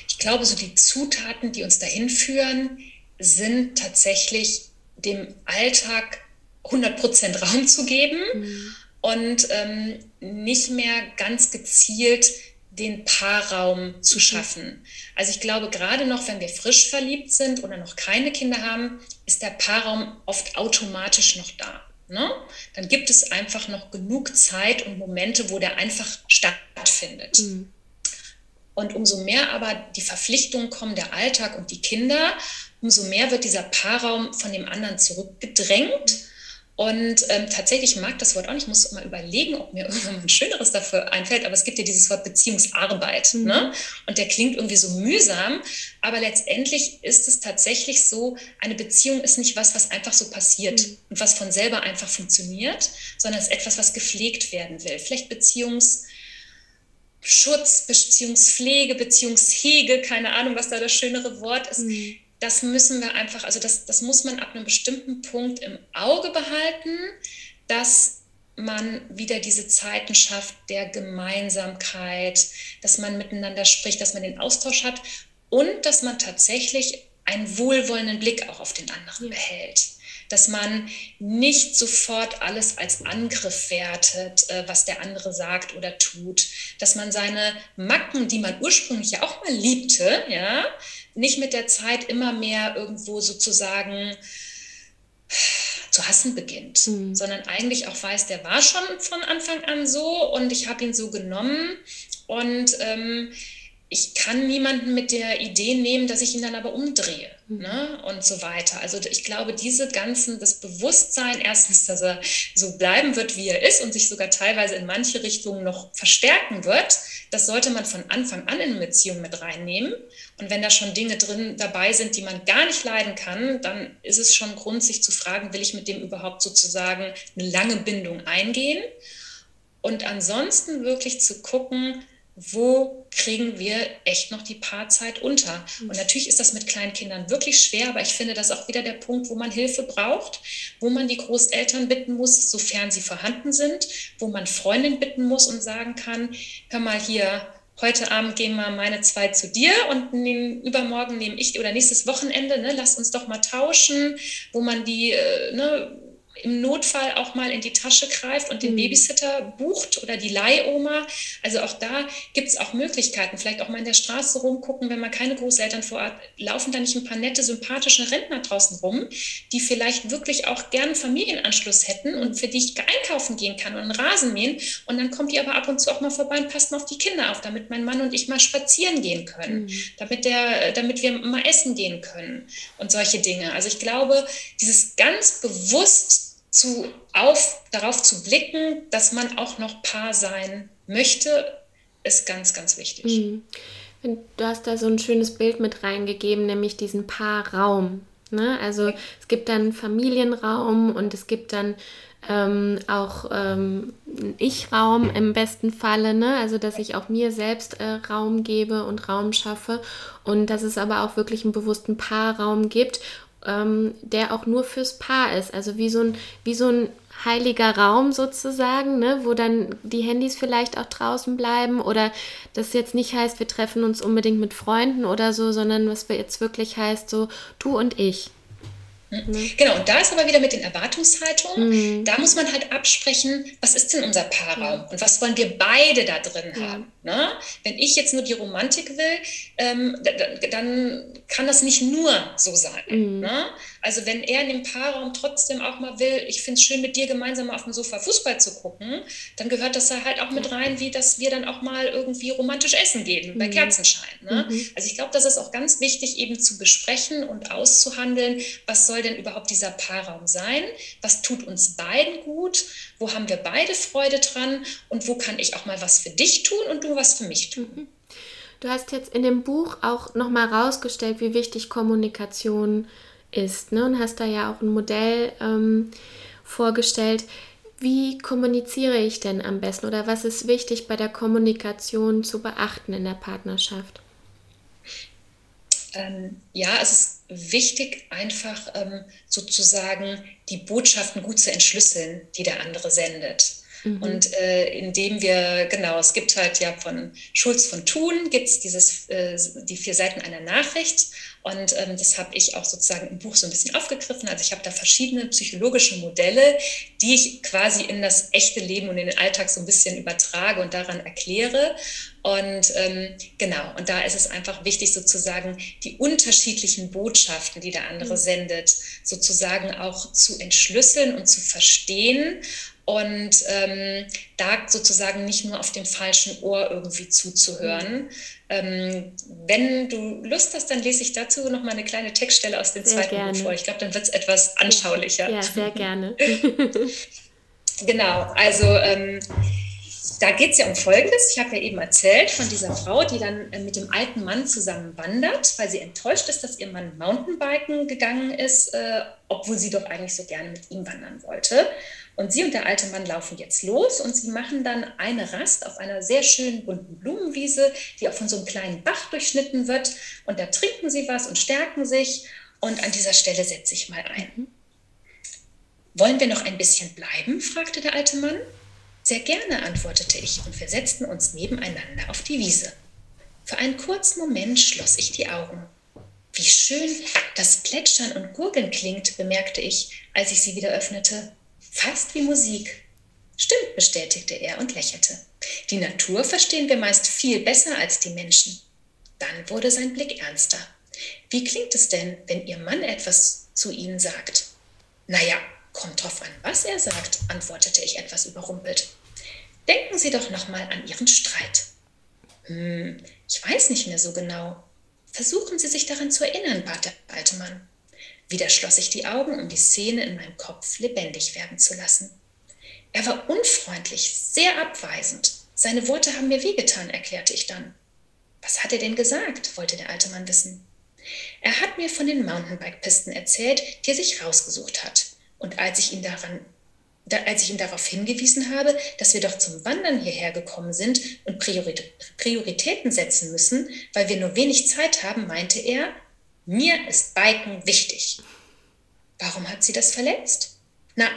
Ich glaube, so die Zutaten, die uns dahin führen, sind tatsächlich dem Alltag 100% Raum zu geben mhm. und ähm, nicht mehr ganz gezielt den Paarraum zu mhm. schaffen. Also ich glaube, gerade noch, wenn wir frisch verliebt sind oder noch keine Kinder haben, ist der Paarraum oft automatisch noch da. Ne? Dann gibt es einfach noch genug Zeit und Momente, wo der einfach stattfindet. Mhm. Und umso mehr aber die Verpflichtungen kommen, der Alltag und die Kinder, umso mehr wird dieser Paarraum von dem anderen zurückgedrängt. Und ähm, tatsächlich mag das Wort auch nicht, ich muss mal überlegen, ob mir irgendwann mal ein schöneres dafür einfällt, aber es gibt ja dieses Wort Beziehungsarbeit. Mhm. Ne? Und der klingt irgendwie so mühsam, aber letztendlich ist es tatsächlich so, eine Beziehung ist nicht was, was einfach so passiert mhm. und was von selber einfach funktioniert, sondern es ist etwas, was gepflegt werden will. Vielleicht Beziehungs- Schutz, Beziehungspflege, Beziehungshege, keine Ahnung, was da das schönere Wort ist. Mhm das müssen wir einfach, also das, das muss man ab einem bestimmten Punkt im Auge behalten, dass man wieder diese Zeiten schafft der Gemeinsamkeit, dass man miteinander spricht, dass man den Austausch hat und dass man tatsächlich einen wohlwollenden Blick auch auf den anderen behält. Dass man nicht sofort alles als Angriff wertet, äh, was der andere sagt oder tut. Dass man seine Macken, die man ursprünglich ja auch mal liebte, ja, nicht mit der Zeit immer mehr irgendwo sozusagen zu hassen beginnt, mhm. sondern eigentlich auch weiß, der war schon von Anfang an so und ich habe ihn so genommen und ähm, ich kann niemanden mit der Idee nehmen, dass ich ihn dann aber umdrehe mhm. ne? und so weiter. Also ich glaube, diese ganzen, das Bewusstsein, erstens, dass er so bleiben wird, wie er ist und sich sogar teilweise in manche Richtungen noch verstärken wird, das sollte man von Anfang an in eine Beziehung mit reinnehmen. Und wenn da schon Dinge drin dabei sind, die man gar nicht leiden kann, dann ist es schon Grund, sich zu fragen, will ich mit dem überhaupt sozusagen eine lange Bindung eingehen? Und ansonsten wirklich zu gucken, wo kriegen wir echt noch die Paarzeit unter? Mhm. Und natürlich ist das mit kleinen Kindern wirklich schwer, aber ich finde das auch wieder der Punkt, wo man Hilfe braucht, wo man die Großeltern bitten muss, sofern sie vorhanden sind, wo man Freundin bitten muss und sagen kann, hör mal hier, heute Abend gehen mal meine zwei zu dir und nehm, übermorgen nehme ich oder nächstes Wochenende, ne, lass uns doch mal tauschen, wo man die äh, ne, im Notfall auch mal in die Tasche greift und den mhm. Babysitter bucht oder die Leihoma. Also auch da gibt es auch Möglichkeiten. Vielleicht auch mal in der Straße rumgucken, wenn man keine Großeltern vor Ort, laufen da nicht ein paar nette, sympathische Rentner draußen rum, die vielleicht wirklich auch gern Familienanschluss hätten und für die ich einkaufen gehen kann und einen Rasen mähen. Und dann kommt die aber ab und zu auch mal vorbei und passt mal auf die Kinder auf, damit mein Mann und ich mal spazieren gehen können, mhm. damit, der, damit wir mal essen gehen können und solche Dinge. Also ich glaube, dieses ganz bewusst zu, auf, darauf zu blicken, dass man auch noch Paar sein möchte, ist ganz, ganz wichtig. Mhm. Du hast da so ein schönes Bild mit reingegeben, nämlich diesen Paarraum. Ne? Also es gibt dann Familienraum und es gibt dann ähm, auch ähm, Ich-Raum im besten Falle, ne? also dass ich auch mir selbst äh, Raum gebe und Raum schaffe und dass es aber auch wirklich einen bewussten Paarraum gibt ähm, der auch nur fürs Paar ist. Also wie so ein, wie so ein heiliger Raum sozusagen, ne, wo dann die Handys vielleicht auch draußen bleiben oder das jetzt nicht heißt, wir treffen uns unbedingt mit Freunden oder so, sondern was jetzt wirklich heißt, so du und ich. Mhm. Genau, und da ist aber wieder mit den Erwartungshaltungen, mhm. da muss man halt absprechen, was ist denn unser Paarraum und was wollen wir beide da drin haben. Ne? Wenn ich jetzt nur die Romantik will, ähm, dann kann das nicht nur so sein. Mhm. Ne? Also wenn er in dem Paarraum trotzdem auch mal will, ich finde es schön, mit dir gemeinsam auf dem Sofa Fußball zu gucken, dann gehört das da halt auch mit rein, wie dass wir dann auch mal irgendwie romantisch essen gehen bei mhm. Kerzenschein. Ne? Mhm. Also ich glaube, das ist auch ganz wichtig, eben zu besprechen und auszuhandeln, was soll denn überhaupt dieser Paarraum sein? Was tut uns beiden gut? Wo haben wir beide Freude dran? Und wo kann ich auch mal was für dich tun und du was für mich tun? Mhm. Du hast jetzt in dem Buch auch nochmal rausgestellt, wie wichtig Kommunikation ist ne? und hast da ja auch ein Modell ähm, vorgestellt. Wie kommuniziere ich denn am besten oder was ist wichtig bei der Kommunikation zu beachten in der Partnerschaft? Ähm, ja, es ist wichtig, einfach ähm, sozusagen die Botschaften gut zu entschlüsseln, die der andere sendet. Mhm. Und äh, indem wir, genau, es gibt halt ja von Schulz von Thun, gibt es dieses, äh, die vier Seiten einer Nachricht. Und ähm, das habe ich auch sozusagen im Buch so ein bisschen aufgegriffen. Also ich habe da verschiedene psychologische Modelle, die ich quasi in das echte Leben und in den Alltag so ein bisschen übertrage und daran erkläre. Und ähm, genau, und da ist es einfach wichtig, sozusagen die unterschiedlichen Botschaften, die der andere mhm. sendet, sozusagen auch zu entschlüsseln und zu verstehen und ähm, da sozusagen nicht nur auf dem falschen Ohr irgendwie zuzuhören. Mhm. Ähm, wenn du Lust hast, dann lese ich dazu noch mal eine kleine Textstelle aus dem sehr zweiten gerne. Buch vor. Ich glaube, dann wird es etwas anschaulicher. Ja, ja sehr gerne. genau, also ähm, da geht es ja um Folgendes. Ich habe ja eben erzählt von dieser Frau, die dann äh, mit dem alten Mann zusammen wandert, weil sie enttäuscht ist, dass ihr Mann Mountainbiken gegangen ist, äh, obwohl sie doch eigentlich so gerne mit ihm wandern wollte. Und sie und der alte Mann laufen jetzt los und sie machen dann eine Rast auf einer sehr schönen bunten Blumenwiese, die auch von so einem kleinen Bach durchschnitten wird. Und da trinken sie was und stärken sich. Und an dieser Stelle setze ich mal ein. Wollen wir noch ein bisschen bleiben? fragte der alte Mann. Sehr gerne, antwortete ich, und wir setzten uns nebeneinander auf die Wiese. Für einen kurzen Moment schloss ich die Augen. Wie schön das Plätschern und Gurgeln klingt, bemerkte ich, als ich sie wieder öffnete. Fast wie Musik. Stimmt, bestätigte er und lächelte. Die Natur verstehen wir meist viel besser als die Menschen. Dann wurde sein Blick ernster. Wie klingt es denn, wenn Ihr Mann etwas zu Ihnen sagt? Naja, kommt drauf an, was er sagt, antwortete ich etwas überrumpelt. Denken Sie doch nochmal an Ihren Streit. Hm, ich weiß nicht mehr so genau. Versuchen Sie sich daran zu erinnern, bat der alte Mann. Wieder schloss ich die Augen, um die Szene in meinem Kopf lebendig werden zu lassen. Er war unfreundlich, sehr abweisend. Seine Worte haben mir wehgetan, erklärte ich dann. Was hat er denn gesagt? wollte der alte Mann wissen. Er hat mir von den Mountainbike-Pisten erzählt, die er sich rausgesucht hat. Und als ich ihn daran da, als ich ihn darauf hingewiesen habe, dass wir doch zum Wandern hierher gekommen sind und Prioritäten setzen müssen, weil wir nur wenig Zeit haben, meinte er, mir ist Biken wichtig. Warum hat sie das verletzt? Na,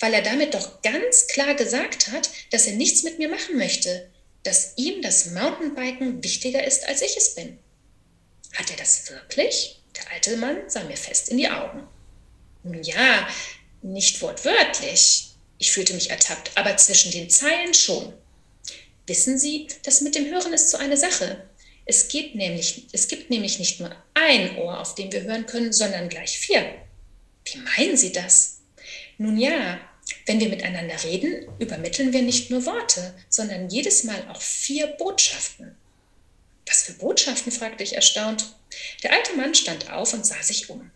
weil er damit doch ganz klar gesagt hat, dass er nichts mit mir machen möchte, dass ihm das Mountainbiken wichtiger ist, als ich es bin. Hat er das wirklich? Der alte Mann sah mir fest in die Augen. Nun ja, nicht wortwörtlich. Ich fühlte mich ertappt, aber zwischen den Zeilen schon. Wissen Sie, das mit dem Hören ist so eine Sache. Es, geht nämlich, es gibt nämlich nicht nur ein Ohr, auf dem wir hören können, sondern gleich vier. Wie meinen Sie das? Nun ja, wenn wir miteinander reden, übermitteln wir nicht nur Worte, sondern jedes Mal auch vier Botschaften. Was für Botschaften? fragte ich erstaunt. Der alte Mann stand auf und sah sich um.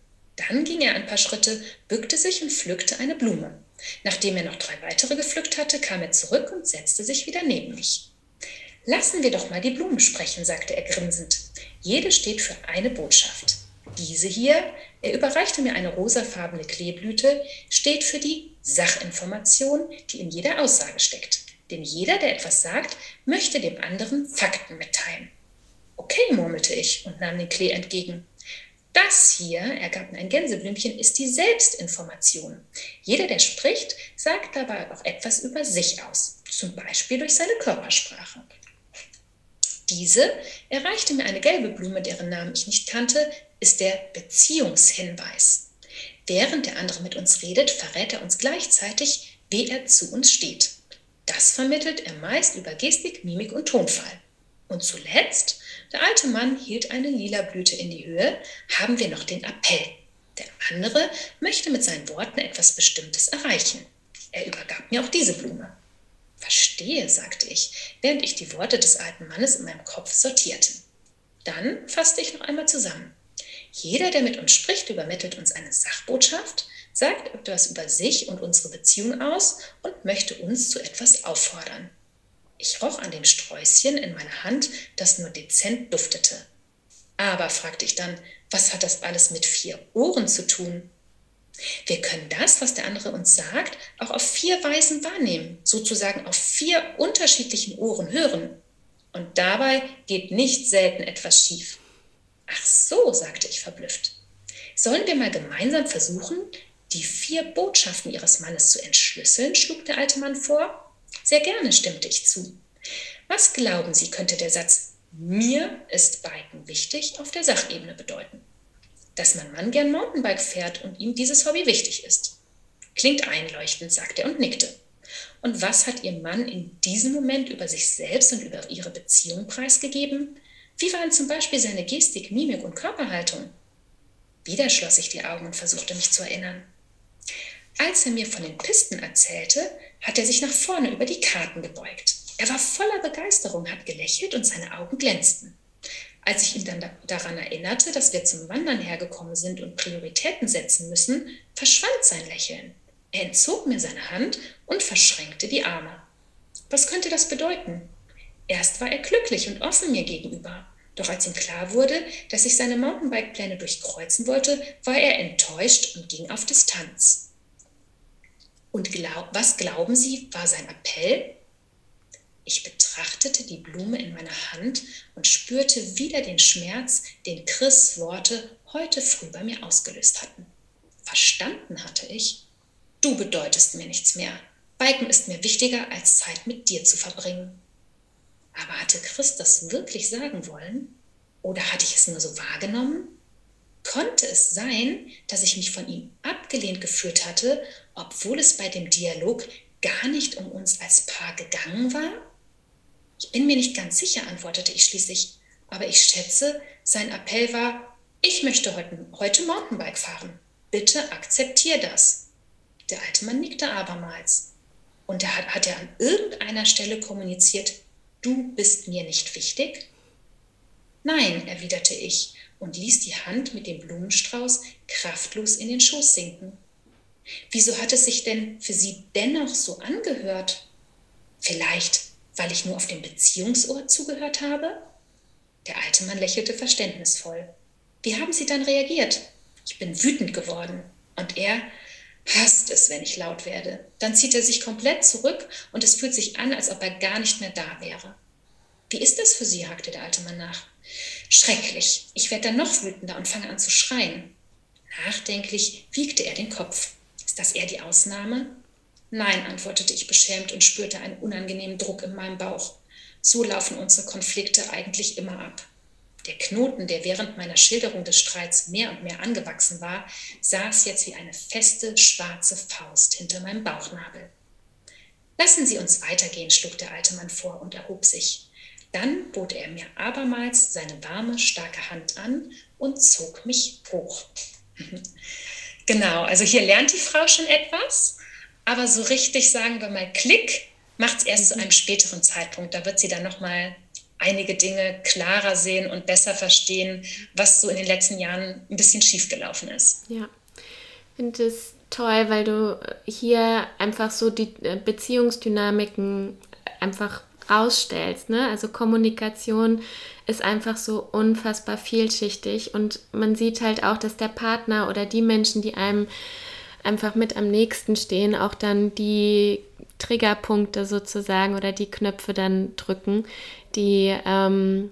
Dann ging er ein paar Schritte, bückte sich und pflückte eine Blume. Nachdem er noch drei weitere gepflückt hatte, kam er zurück und setzte sich wieder neben mich. Lassen wir doch mal die Blumen sprechen, sagte er grinsend. Jede steht für eine Botschaft. Diese hier, er überreichte mir eine rosafarbene Kleeblüte, steht für die Sachinformation, die in jeder Aussage steckt. Denn jeder, der etwas sagt, möchte dem anderen Fakten mitteilen. Okay, murmelte ich und nahm den Klee entgegen. Das hier, er gab mir ein Gänseblümchen, ist die Selbstinformation. Jeder, der spricht, sagt dabei auch etwas über sich aus, zum Beispiel durch seine Körpersprache. Diese erreichte mir eine gelbe Blume, deren Namen ich nicht kannte, ist der Beziehungshinweis. Während der andere mit uns redet, verrät er uns gleichzeitig, wie er zu uns steht. Das vermittelt er meist über Gestik, Mimik und Tonfall. Und zuletzt, der alte Mann hielt eine lila Blüte in die Höhe, haben wir noch den Appell. Der andere möchte mit seinen Worten etwas Bestimmtes erreichen. Er übergab mir auch diese Blume. Verstehe, sagte ich, während ich die Worte des alten Mannes in meinem Kopf sortierte. Dann fasste ich noch einmal zusammen. Jeder, der mit uns spricht, übermittelt uns eine Sachbotschaft, sagt etwas über sich und unsere Beziehung aus und möchte uns zu etwas auffordern. Ich roch an dem Sträußchen in meiner Hand, das nur dezent duftete. Aber, fragte ich dann, was hat das alles mit vier Ohren zu tun? Wir können das, was der andere uns sagt, auch auf vier Weisen wahrnehmen, sozusagen auf vier unterschiedlichen Ohren hören. Und dabei geht nicht selten etwas schief. Ach so, sagte ich verblüfft. Sollen wir mal gemeinsam versuchen, die vier Botschaften Ihres Mannes zu entschlüsseln? schlug der alte Mann vor. Sehr gerne, stimmte ich zu. Was glauben Sie, könnte der Satz Mir ist Biken wichtig auf der Sachebene bedeuten? Dass mein Mann gern Mountainbike fährt und ihm dieses Hobby wichtig ist. Klingt einleuchtend, sagte er und nickte. Und was hat Ihr Mann in diesem Moment über sich selbst und über Ihre Beziehung preisgegeben? Wie waren zum Beispiel seine Gestik, Mimik und Körperhaltung? Wieder schloss ich die Augen und versuchte mich zu erinnern. Als er mir von den Pisten erzählte, hat er sich nach vorne über die Karten gebeugt. Er war voller Begeisterung, hat gelächelt und seine Augen glänzten. Als ich ihn dann daran erinnerte, dass wir zum Wandern hergekommen sind und Prioritäten setzen müssen, verschwand sein Lächeln. Er entzog mir seine Hand und verschränkte die Arme. Was könnte das bedeuten? Erst war er glücklich und offen mir gegenüber. Doch als ihm klar wurde, dass ich seine Mountainbike-Pläne durchkreuzen wollte, war er enttäuscht und ging auf Distanz. Und glaub, was glauben Sie, war sein Appell? Ich betrachtete die Blume in meiner Hand und spürte wieder den Schmerz, den Chris Worte heute früh bei mir ausgelöst hatten. Verstanden hatte ich, Du bedeutest mir nichts mehr. Biken ist mir wichtiger, als Zeit mit dir zu verbringen. Aber hatte Chris das wirklich sagen wollen? Oder hatte ich es nur so wahrgenommen? Konnte es sein, dass ich mich von ihm abgelehnt gefühlt hatte, obwohl es bei dem Dialog gar nicht um uns als Paar gegangen war? Ich bin mir nicht ganz sicher, antwortete ich schließlich, aber ich schätze, sein Appell war, ich möchte heute, heute Mountainbike fahren. Bitte akzeptier das. Der alte Mann nickte abermals. Und er hat, hat er an irgendeiner Stelle kommuniziert, du bist mir nicht wichtig? Nein, erwiderte ich und ließ die Hand mit dem Blumenstrauß kraftlos in den Schoß sinken. Wieso hat es sich denn für Sie dennoch so angehört? Vielleicht, weil ich nur auf dem Beziehungsohr zugehört habe? Der alte Mann lächelte verständnisvoll. Wie haben Sie dann reagiert? Ich bin wütend geworden. Und er hasst es, wenn ich laut werde. Dann zieht er sich komplett zurück und es fühlt sich an, als ob er gar nicht mehr da wäre. Wie ist das für Sie? hakte der alte Mann nach. Schrecklich. Ich werde dann noch wütender und fange an zu schreien. Nachdenklich wiegte er den Kopf. Ist das eher die Ausnahme? Nein, antwortete ich beschämt und spürte einen unangenehmen Druck in meinem Bauch. So laufen unsere Konflikte eigentlich immer ab. Der Knoten, der während meiner Schilderung des Streits mehr und mehr angewachsen war, saß jetzt wie eine feste, schwarze Faust hinter meinem Bauchnabel. Lassen Sie uns weitergehen, schlug der alte Mann vor und erhob sich. Dann bot er mir abermals seine warme, starke Hand an und zog mich hoch. genau, also hier lernt die Frau schon etwas, aber so richtig, sagen wir mal, Klick macht es erst zu einem späteren Zeitpunkt. Da wird sie dann nochmal einige Dinge klarer sehen und besser verstehen, was so in den letzten Jahren ein bisschen schiefgelaufen ist. Ja, ich finde es toll, weil du hier einfach so die äh, Beziehungsdynamiken einfach rausstellst. Ne? Also Kommunikation ist einfach so unfassbar vielschichtig und man sieht halt auch, dass der Partner oder die Menschen, die einem einfach mit am nächsten stehen, auch dann die Triggerpunkte sozusagen oder die Knöpfe dann drücken, die ähm,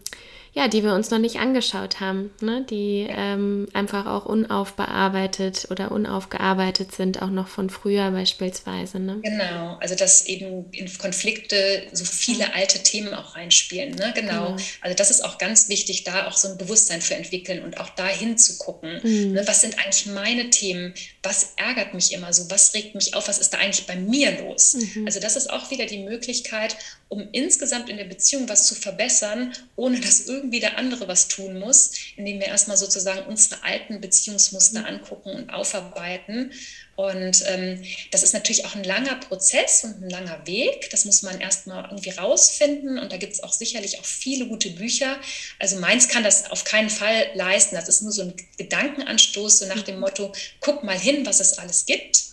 ja, die wir uns noch nicht angeschaut haben, ne? die ähm, einfach auch unaufbearbeitet oder unaufgearbeitet sind, auch noch von früher beispielsweise. Ne? Genau, also dass eben in Konflikte so viele alte Themen auch reinspielen. Ne? Genau. genau. Also das ist auch ganz wichtig, da auch so ein Bewusstsein für entwickeln und auch da hinzugucken. Mhm. Ne? Was sind eigentlich meine Themen? Was ärgert mich immer so? Was regt mich auf? Was ist da eigentlich bei mir los? Mhm. Also das ist auch wieder die Möglichkeit, um insgesamt in der Beziehung was zu verbessern, ohne dass irgendwie der andere was tun muss, indem wir erstmal sozusagen unsere alten Beziehungsmuster mhm. angucken und aufarbeiten. Und ähm, das ist natürlich auch ein langer Prozess und ein langer Weg. Das muss man erstmal irgendwie rausfinden. Und da gibt es auch sicherlich auch viele gute Bücher. Also meins kann das auf keinen Fall leisten. Das ist nur so ein Gedankenanstoß, so nach dem mhm. Motto, guck mal hin, was es alles gibt.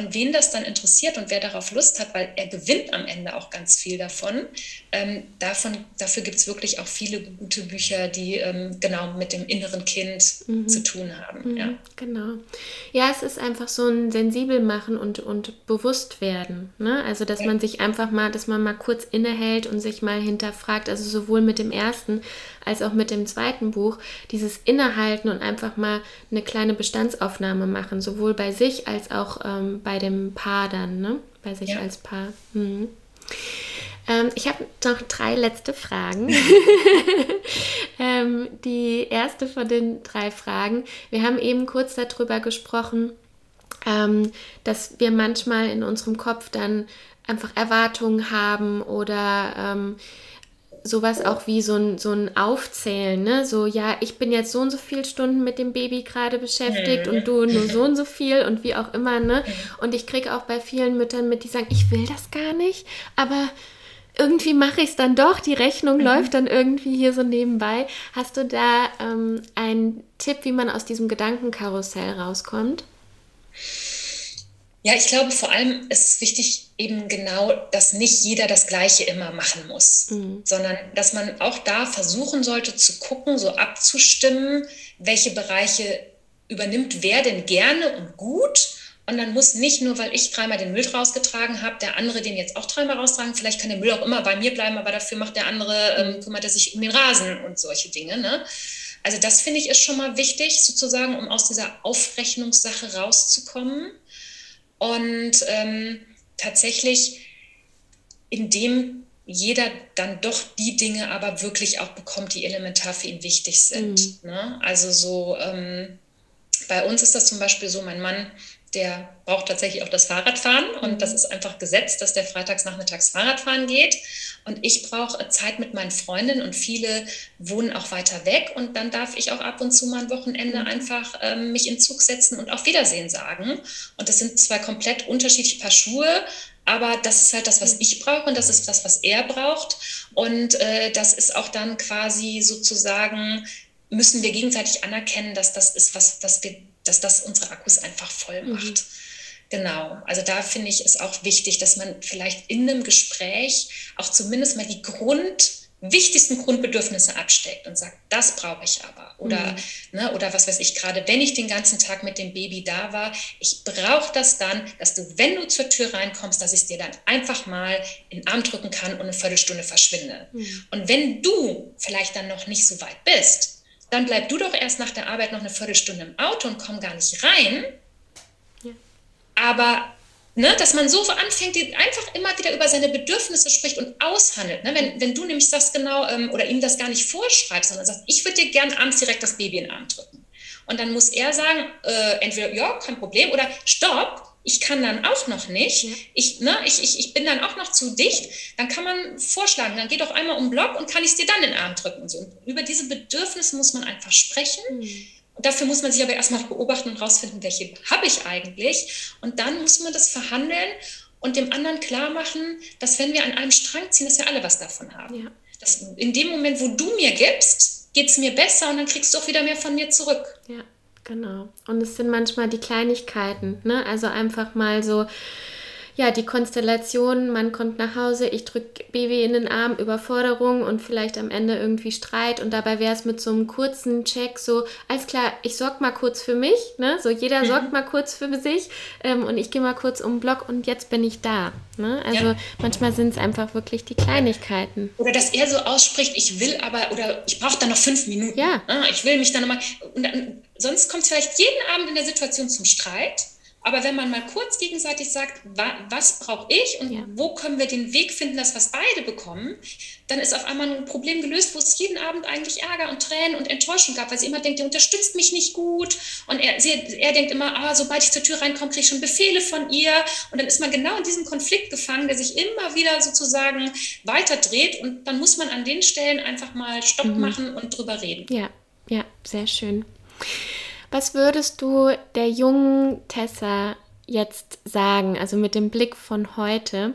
Und wen das dann interessiert und wer darauf Lust hat, weil er gewinnt am Ende auch ganz viel davon. Ähm, davon dafür gibt es wirklich auch viele gute Bücher, die ähm, genau mit dem inneren Kind mhm. zu tun haben. Mhm, ja. Genau. Ja, es ist einfach so ein sensibel machen und, und bewusst werden. Ne? Also, dass ja. man sich einfach mal, dass man mal kurz innehält und sich mal hinterfragt, also sowohl mit dem ersten als auch mit dem zweiten Buch, dieses Innehalten und einfach mal eine kleine Bestandsaufnahme machen, sowohl bei sich als auch ähm, bei dem Paar dann, ne? Bei sich ja. als Paar. Mhm. Ähm, ich habe noch drei letzte Fragen. ähm, die erste von den drei Fragen. Wir haben eben kurz darüber gesprochen, ähm, dass wir manchmal in unserem Kopf dann einfach Erwartungen haben oder ähm, sowas auch wie so ein, so ein Aufzählen, ne? So, ja, ich bin jetzt so und so viele Stunden mit dem Baby gerade beschäftigt und du nur so und so viel und wie auch immer, ne? Und ich kriege auch bei vielen Müttern mit, die sagen, ich will das gar nicht, aber irgendwie mache ich es dann doch, die Rechnung mhm. läuft dann irgendwie hier so nebenbei. Hast du da ähm, einen Tipp, wie man aus diesem Gedankenkarussell rauskommt? Ja, ich glaube, vor allem ist es wichtig, eben genau, dass nicht jeder das Gleiche immer machen muss, mhm. sondern dass man auch da versuchen sollte zu gucken, so abzustimmen, welche Bereiche übernimmt wer denn gerne und gut. Und dann muss nicht nur, weil ich dreimal den Müll rausgetragen habe, der andere den jetzt auch dreimal raustragen. Vielleicht kann der Müll auch immer bei mir bleiben, aber dafür macht der andere, ähm, mhm. kümmert er sich um den Rasen und solche Dinge. Ne? Also das finde ich ist schon mal wichtig, sozusagen, um aus dieser Aufrechnungssache rauszukommen. Und ähm, tatsächlich, indem jeder dann doch die Dinge aber wirklich auch bekommt, die elementar für ihn wichtig sind. Mhm. Ne? Also so, ähm, bei uns ist das zum Beispiel so, mein Mann, der braucht tatsächlich auch das Fahrradfahren und das mhm. ist einfach gesetzt, dass der freitags nachmittags Fahrradfahren geht. Und ich brauche Zeit mit meinen Freundinnen und viele wohnen auch weiter weg und dann darf ich auch ab und zu mal ein Wochenende mhm. einfach ähm, mich in Zug setzen und auf Wiedersehen sagen. Und das sind zwei komplett unterschiedliche Paar Schuhe, aber das ist halt das, was ich brauche und das ist das, was er braucht. Und äh, das ist auch dann quasi sozusagen, müssen wir gegenseitig anerkennen, dass das ist, was, dass wir, dass das unsere Akkus einfach voll mhm. macht. Mhm. Genau, also da finde ich es auch wichtig, dass man vielleicht in einem Gespräch auch zumindest mal die Grund, wichtigsten Grundbedürfnisse absteckt und sagt, das brauche ich aber. Oder, mhm. ne, oder was weiß ich, gerade wenn ich den ganzen Tag mit dem Baby da war, ich brauche das dann, dass du, wenn du zur Tür reinkommst, dass ich es dir dann einfach mal in den Arm drücken kann und eine Viertelstunde verschwinde. Mhm. Und wenn du vielleicht dann noch nicht so weit bist, dann bleib du doch erst nach der Arbeit noch eine Viertelstunde im Auto und komm gar nicht rein. Ja. Aber Ne, dass man so anfängt, einfach immer wieder über seine Bedürfnisse spricht und aushandelt. Ne? Wenn, wenn du nämlich sagst genau ähm, oder ihm das gar nicht vorschreibst, sondern sagst, ich würde dir gern abends direkt das Baby in den Arm drücken. Und dann muss er sagen, äh, entweder ja, kein Problem oder stopp, ich kann dann auch noch nicht, ja. ich, ne, ich, ich, ich bin dann auch noch zu dicht, dann kann man vorschlagen, dann geh doch einmal um den Block und kann ich es dir dann in den Arm drücken. Und so. Und über diese Bedürfnisse muss man einfach sprechen. Mhm dafür muss man sich aber erstmal beobachten und rausfinden, welche habe ich eigentlich. Und dann muss man das verhandeln und dem anderen klar machen, dass wenn wir an einem Strang ziehen, dass wir alle was davon haben. Ja. Dass in dem Moment, wo du mir gibst, geht es mir besser und dann kriegst du auch wieder mehr von mir zurück. Ja, genau. Und es sind manchmal die Kleinigkeiten, ne? Also einfach mal so ja, die Konstellation, man kommt nach Hause, ich drücke Baby in den Arm, Überforderung und vielleicht am Ende irgendwie Streit und dabei wäre es mit so einem kurzen Check so, alles klar, ich sorge mal kurz für mich, ne? So jeder mhm. sorgt mal kurz für sich ähm, und ich gehe mal kurz um den Block und jetzt bin ich da. Ne? Also ja. manchmal sind es einfach wirklich die Kleinigkeiten. Oder dass er so ausspricht, ich will aber, oder ich brauche dann noch fünf Minuten. Ja. Ah, ich will mich dann nochmal. Und dann, sonst kommt es vielleicht jeden Abend in der Situation zum Streit. Aber wenn man mal kurz gegenseitig sagt, wa was brauche ich und ja. wo können wir den Weg finden, dass wir es beide bekommen, dann ist auf einmal ein Problem gelöst, wo es jeden Abend eigentlich Ärger und Tränen und Enttäuschung gab, weil sie immer denkt, der unterstützt mich nicht gut. Und er, sie, er denkt immer, ah, sobald ich zur Tür reinkomme, kriege ich schon Befehle von ihr. Und dann ist man genau in diesem Konflikt gefangen, der sich immer wieder sozusagen weiterdreht. Und dann muss man an den Stellen einfach mal Stopp mhm. machen und drüber reden. Ja, ja, sehr schön. Was würdest du der jungen Tessa jetzt sagen, also mit dem Blick von heute?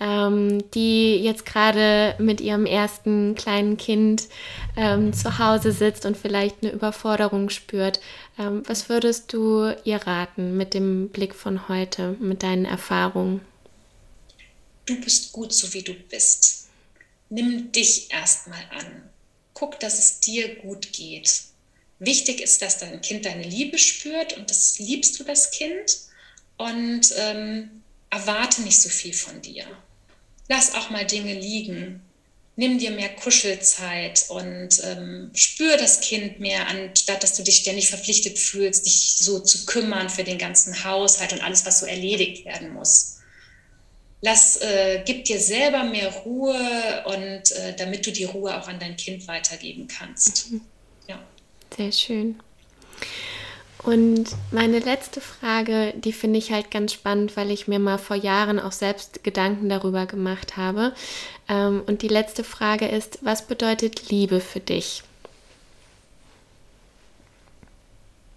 ähm, die jetzt gerade mit ihrem ersten kleinen Kind ähm, zu Hause sitzt und vielleicht eine Überforderung spürt, ähm, was würdest du ihr raten mit dem Blick von heute, mit deinen Erfahrungen? Du bist gut, so wie du bist. Nimm dich erstmal an. Guck, dass es dir gut geht. Wichtig ist, dass dein Kind deine Liebe spürt und das liebst du das Kind und ähm, erwarte nicht so viel von dir. Lass auch mal Dinge liegen. Nimm dir mehr Kuschelzeit und ähm, spür das Kind mehr, anstatt dass du dich ständig verpflichtet fühlst, dich so zu kümmern für den ganzen Haushalt und alles, was so erledigt werden muss. Lass, äh, gib dir selber mehr Ruhe und äh, damit du die Ruhe auch an dein Kind weitergeben kannst. Mhm. Sehr schön. Und meine letzte Frage, die finde ich halt ganz spannend, weil ich mir mal vor Jahren auch selbst Gedanken darüber gemacht habe. Ähm, und die letzte Frage ist, was bedeutet Liebe für dich?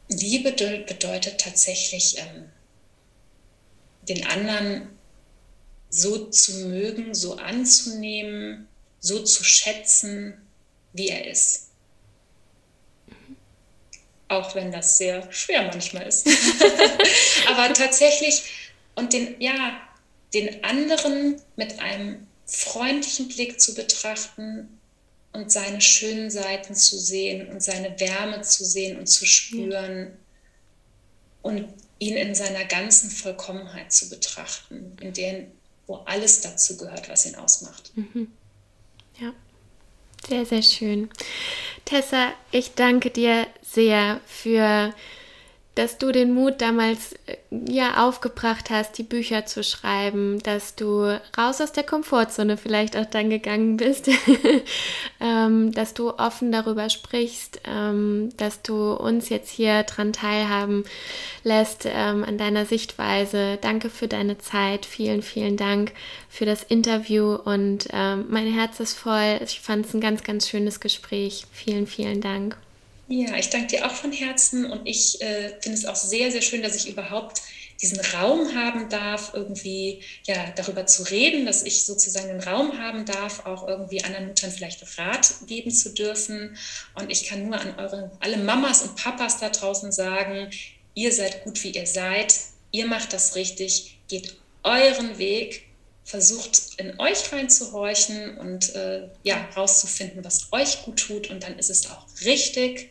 Liebe bedeutet tatsächlich, ähm, den anderen so zu mögen, so anzunehmen, so zu schätzen, wie er ist auch wenn das sehr schwer manchmal ist. Aber tatsächlich, und den, ja, den anderen mit einem freundlichen Blick zu betrachten und seine schönen Seiten zu sehen und seine Wärme zu sehen und zu spüren und ihn in seiner ganzen Vollkommenheit zu betrachten, in der, wo alles dazu gehört, was ihn ausmacht. Mhm. Ja, sehr, sehr schön. Tessa, ich danke dir sehr für dass du den Mut damals äh, ja aufgebracht hast, die Bücher zu schreiben, dass du raus aus der Komfortzone vielleicht auch dann gegangen bist, ähm, dass du offen darüber sprichst, ähm, dass du uns jetzt hier dran teilhaben lässt ähm, an deiner Sichtweise. Danke für deine Zeit, vielen, vielen Dank für das Interview und ähm, mein Herz ist voll. Ich fand es ein ganz, ganz schönes Gespräch. Vielen, vielen Dank. Ja, ich danke dir auch von Herzen und ich äh, finde es auch sehr, sehr schön, dass ich überhaupt diesen Raum haben darf, irgendwie ja darüber zu reden, dass ich sozusagen den Raum haben darf, auch irgendwie anderen Müttern vielleicht Rat geben zu dürfen. Und ich kann nur an eure alle Mamas und Papas da draußen sagen, ihr seid gut, wie ihr seid, ihr macht das richtig, geht euren Weg, versucht in euch reinzuhorchen und äh, ja rauszufinden, was euch gut tut und dann ist es auch richtig.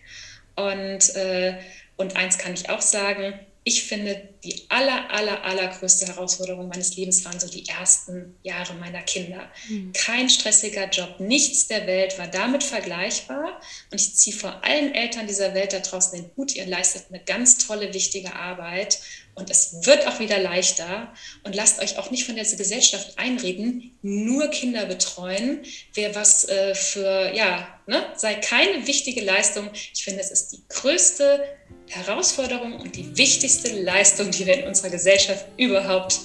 Und, äh, und eins kann ich auch sagen, ich finde, die aller, aller, allergrößte Herausforderung meines Lebens waren so die ersten Jahre meiner Kinder. Mhm. Kein stressiger Job, nichts der Welt war damit vergleichbar. Und ich ziehe vor allen Eltern dieser Welt da draußen den Hut. Ihr leistet eine ganz tolle, wichtige Arbeit. Und es wird auch wieder leichter. Und lasst euch auch nicht von der Gesellschaft einreden, nur Kinder betreuen. Wer was äh, für, ja, ne, sei keine wichtige Leistung. Ich finde, es ist die größte Herausforderung und die wichtigste Leistung, die wir in unserer Gesellschaft überhaupt,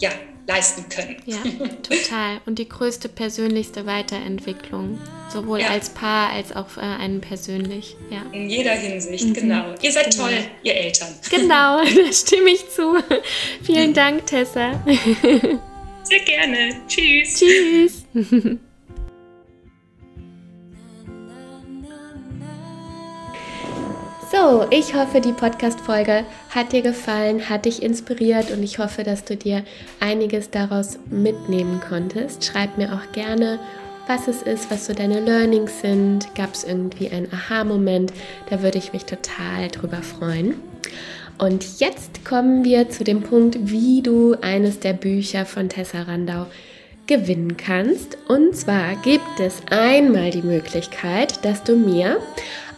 ja, leisten können. Ja, total. Und die größte persönlichste Weiterentwicklung, sowohl ja. als Paar als auch äh, einen persönlich. Ja. In jeder Hinsicht, mhm. genau. Ihr seid genau. toll, ihr Eltern. Genau, da stimme ich zu. Vielen Dank, Tessa. Sehr gerne. Tschüss. Tschüss. So, ich hoffe, die Podcast-Folge hat dir gefallen, hat dich inspiriert und ich hoffe, dass du dir einiges daraus mitnehmen konntest. Schreib mir auch gerne, was es ist, was so deine Learnings sind. Gab es irgendwie einen Aha-Moment? Da würde ich mich total drüber freuen. Und jetzt kommen wir zu dem Punkt, wie du eines der Bücher von Tessa Randau gewinnen kannst. Und zwar gibt es einmal die Möglichkeit, dass du mir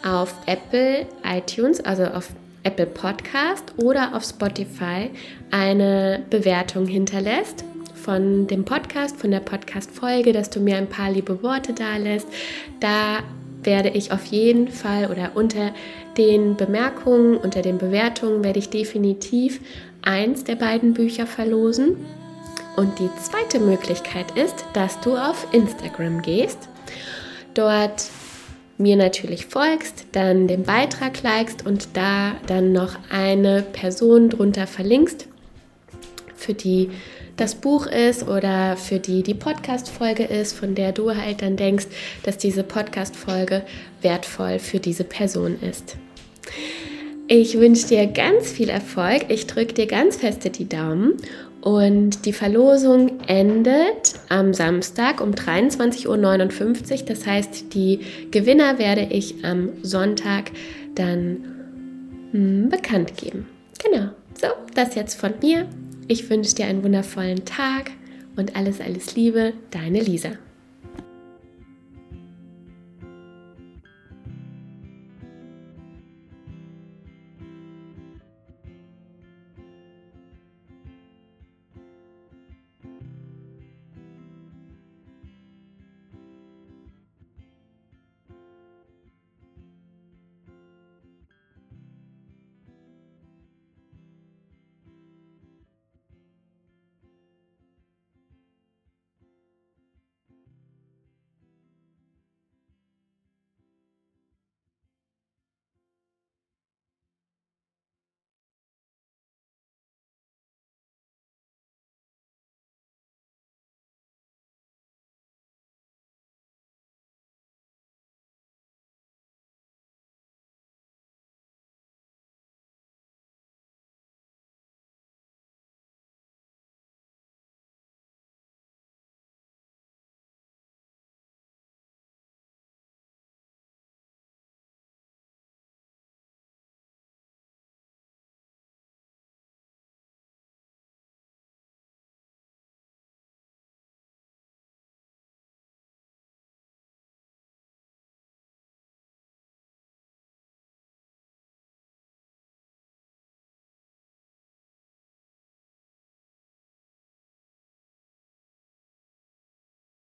auf Apple iTunes, also auf Apple Podcast oder auf Spotify eine Bewertung hinterlässt von dem Podcast, von der Podcast-Folge, dass du mir ein paar liebe Worte da lässt. Da werde ich auf jeden Fall oder unter den Bemerkungen, unter den Bewertungen werde ich definitiv eins der beiden Bücher verlosen. Und die zweite Möglichkeit ist, dass du auf Instagram gehst. Dort mir natürlich folgst, dann den Beitrag likest und da dann noch eine Person drunter verlinkst, für die das Buch ist oder für die die Podcast-Folge ist, von der du halt dann denkst, dass diese Podcast-Folge wertvoll für diese Person ist. Ich wünsche dir ganz viel Erfolg. Ich drücke dir ganz feste die Daumen. Und die Verlosung endet am Samstag um 23.59 Uhr. Das heißt, die Gewinner werde ich am Sonntag dann hm, bekannt geben. Genau. So, das jetzt von mir. Ich wünsche dir einen wundervollen Tag und alles, alles Liebe, deine Lisa.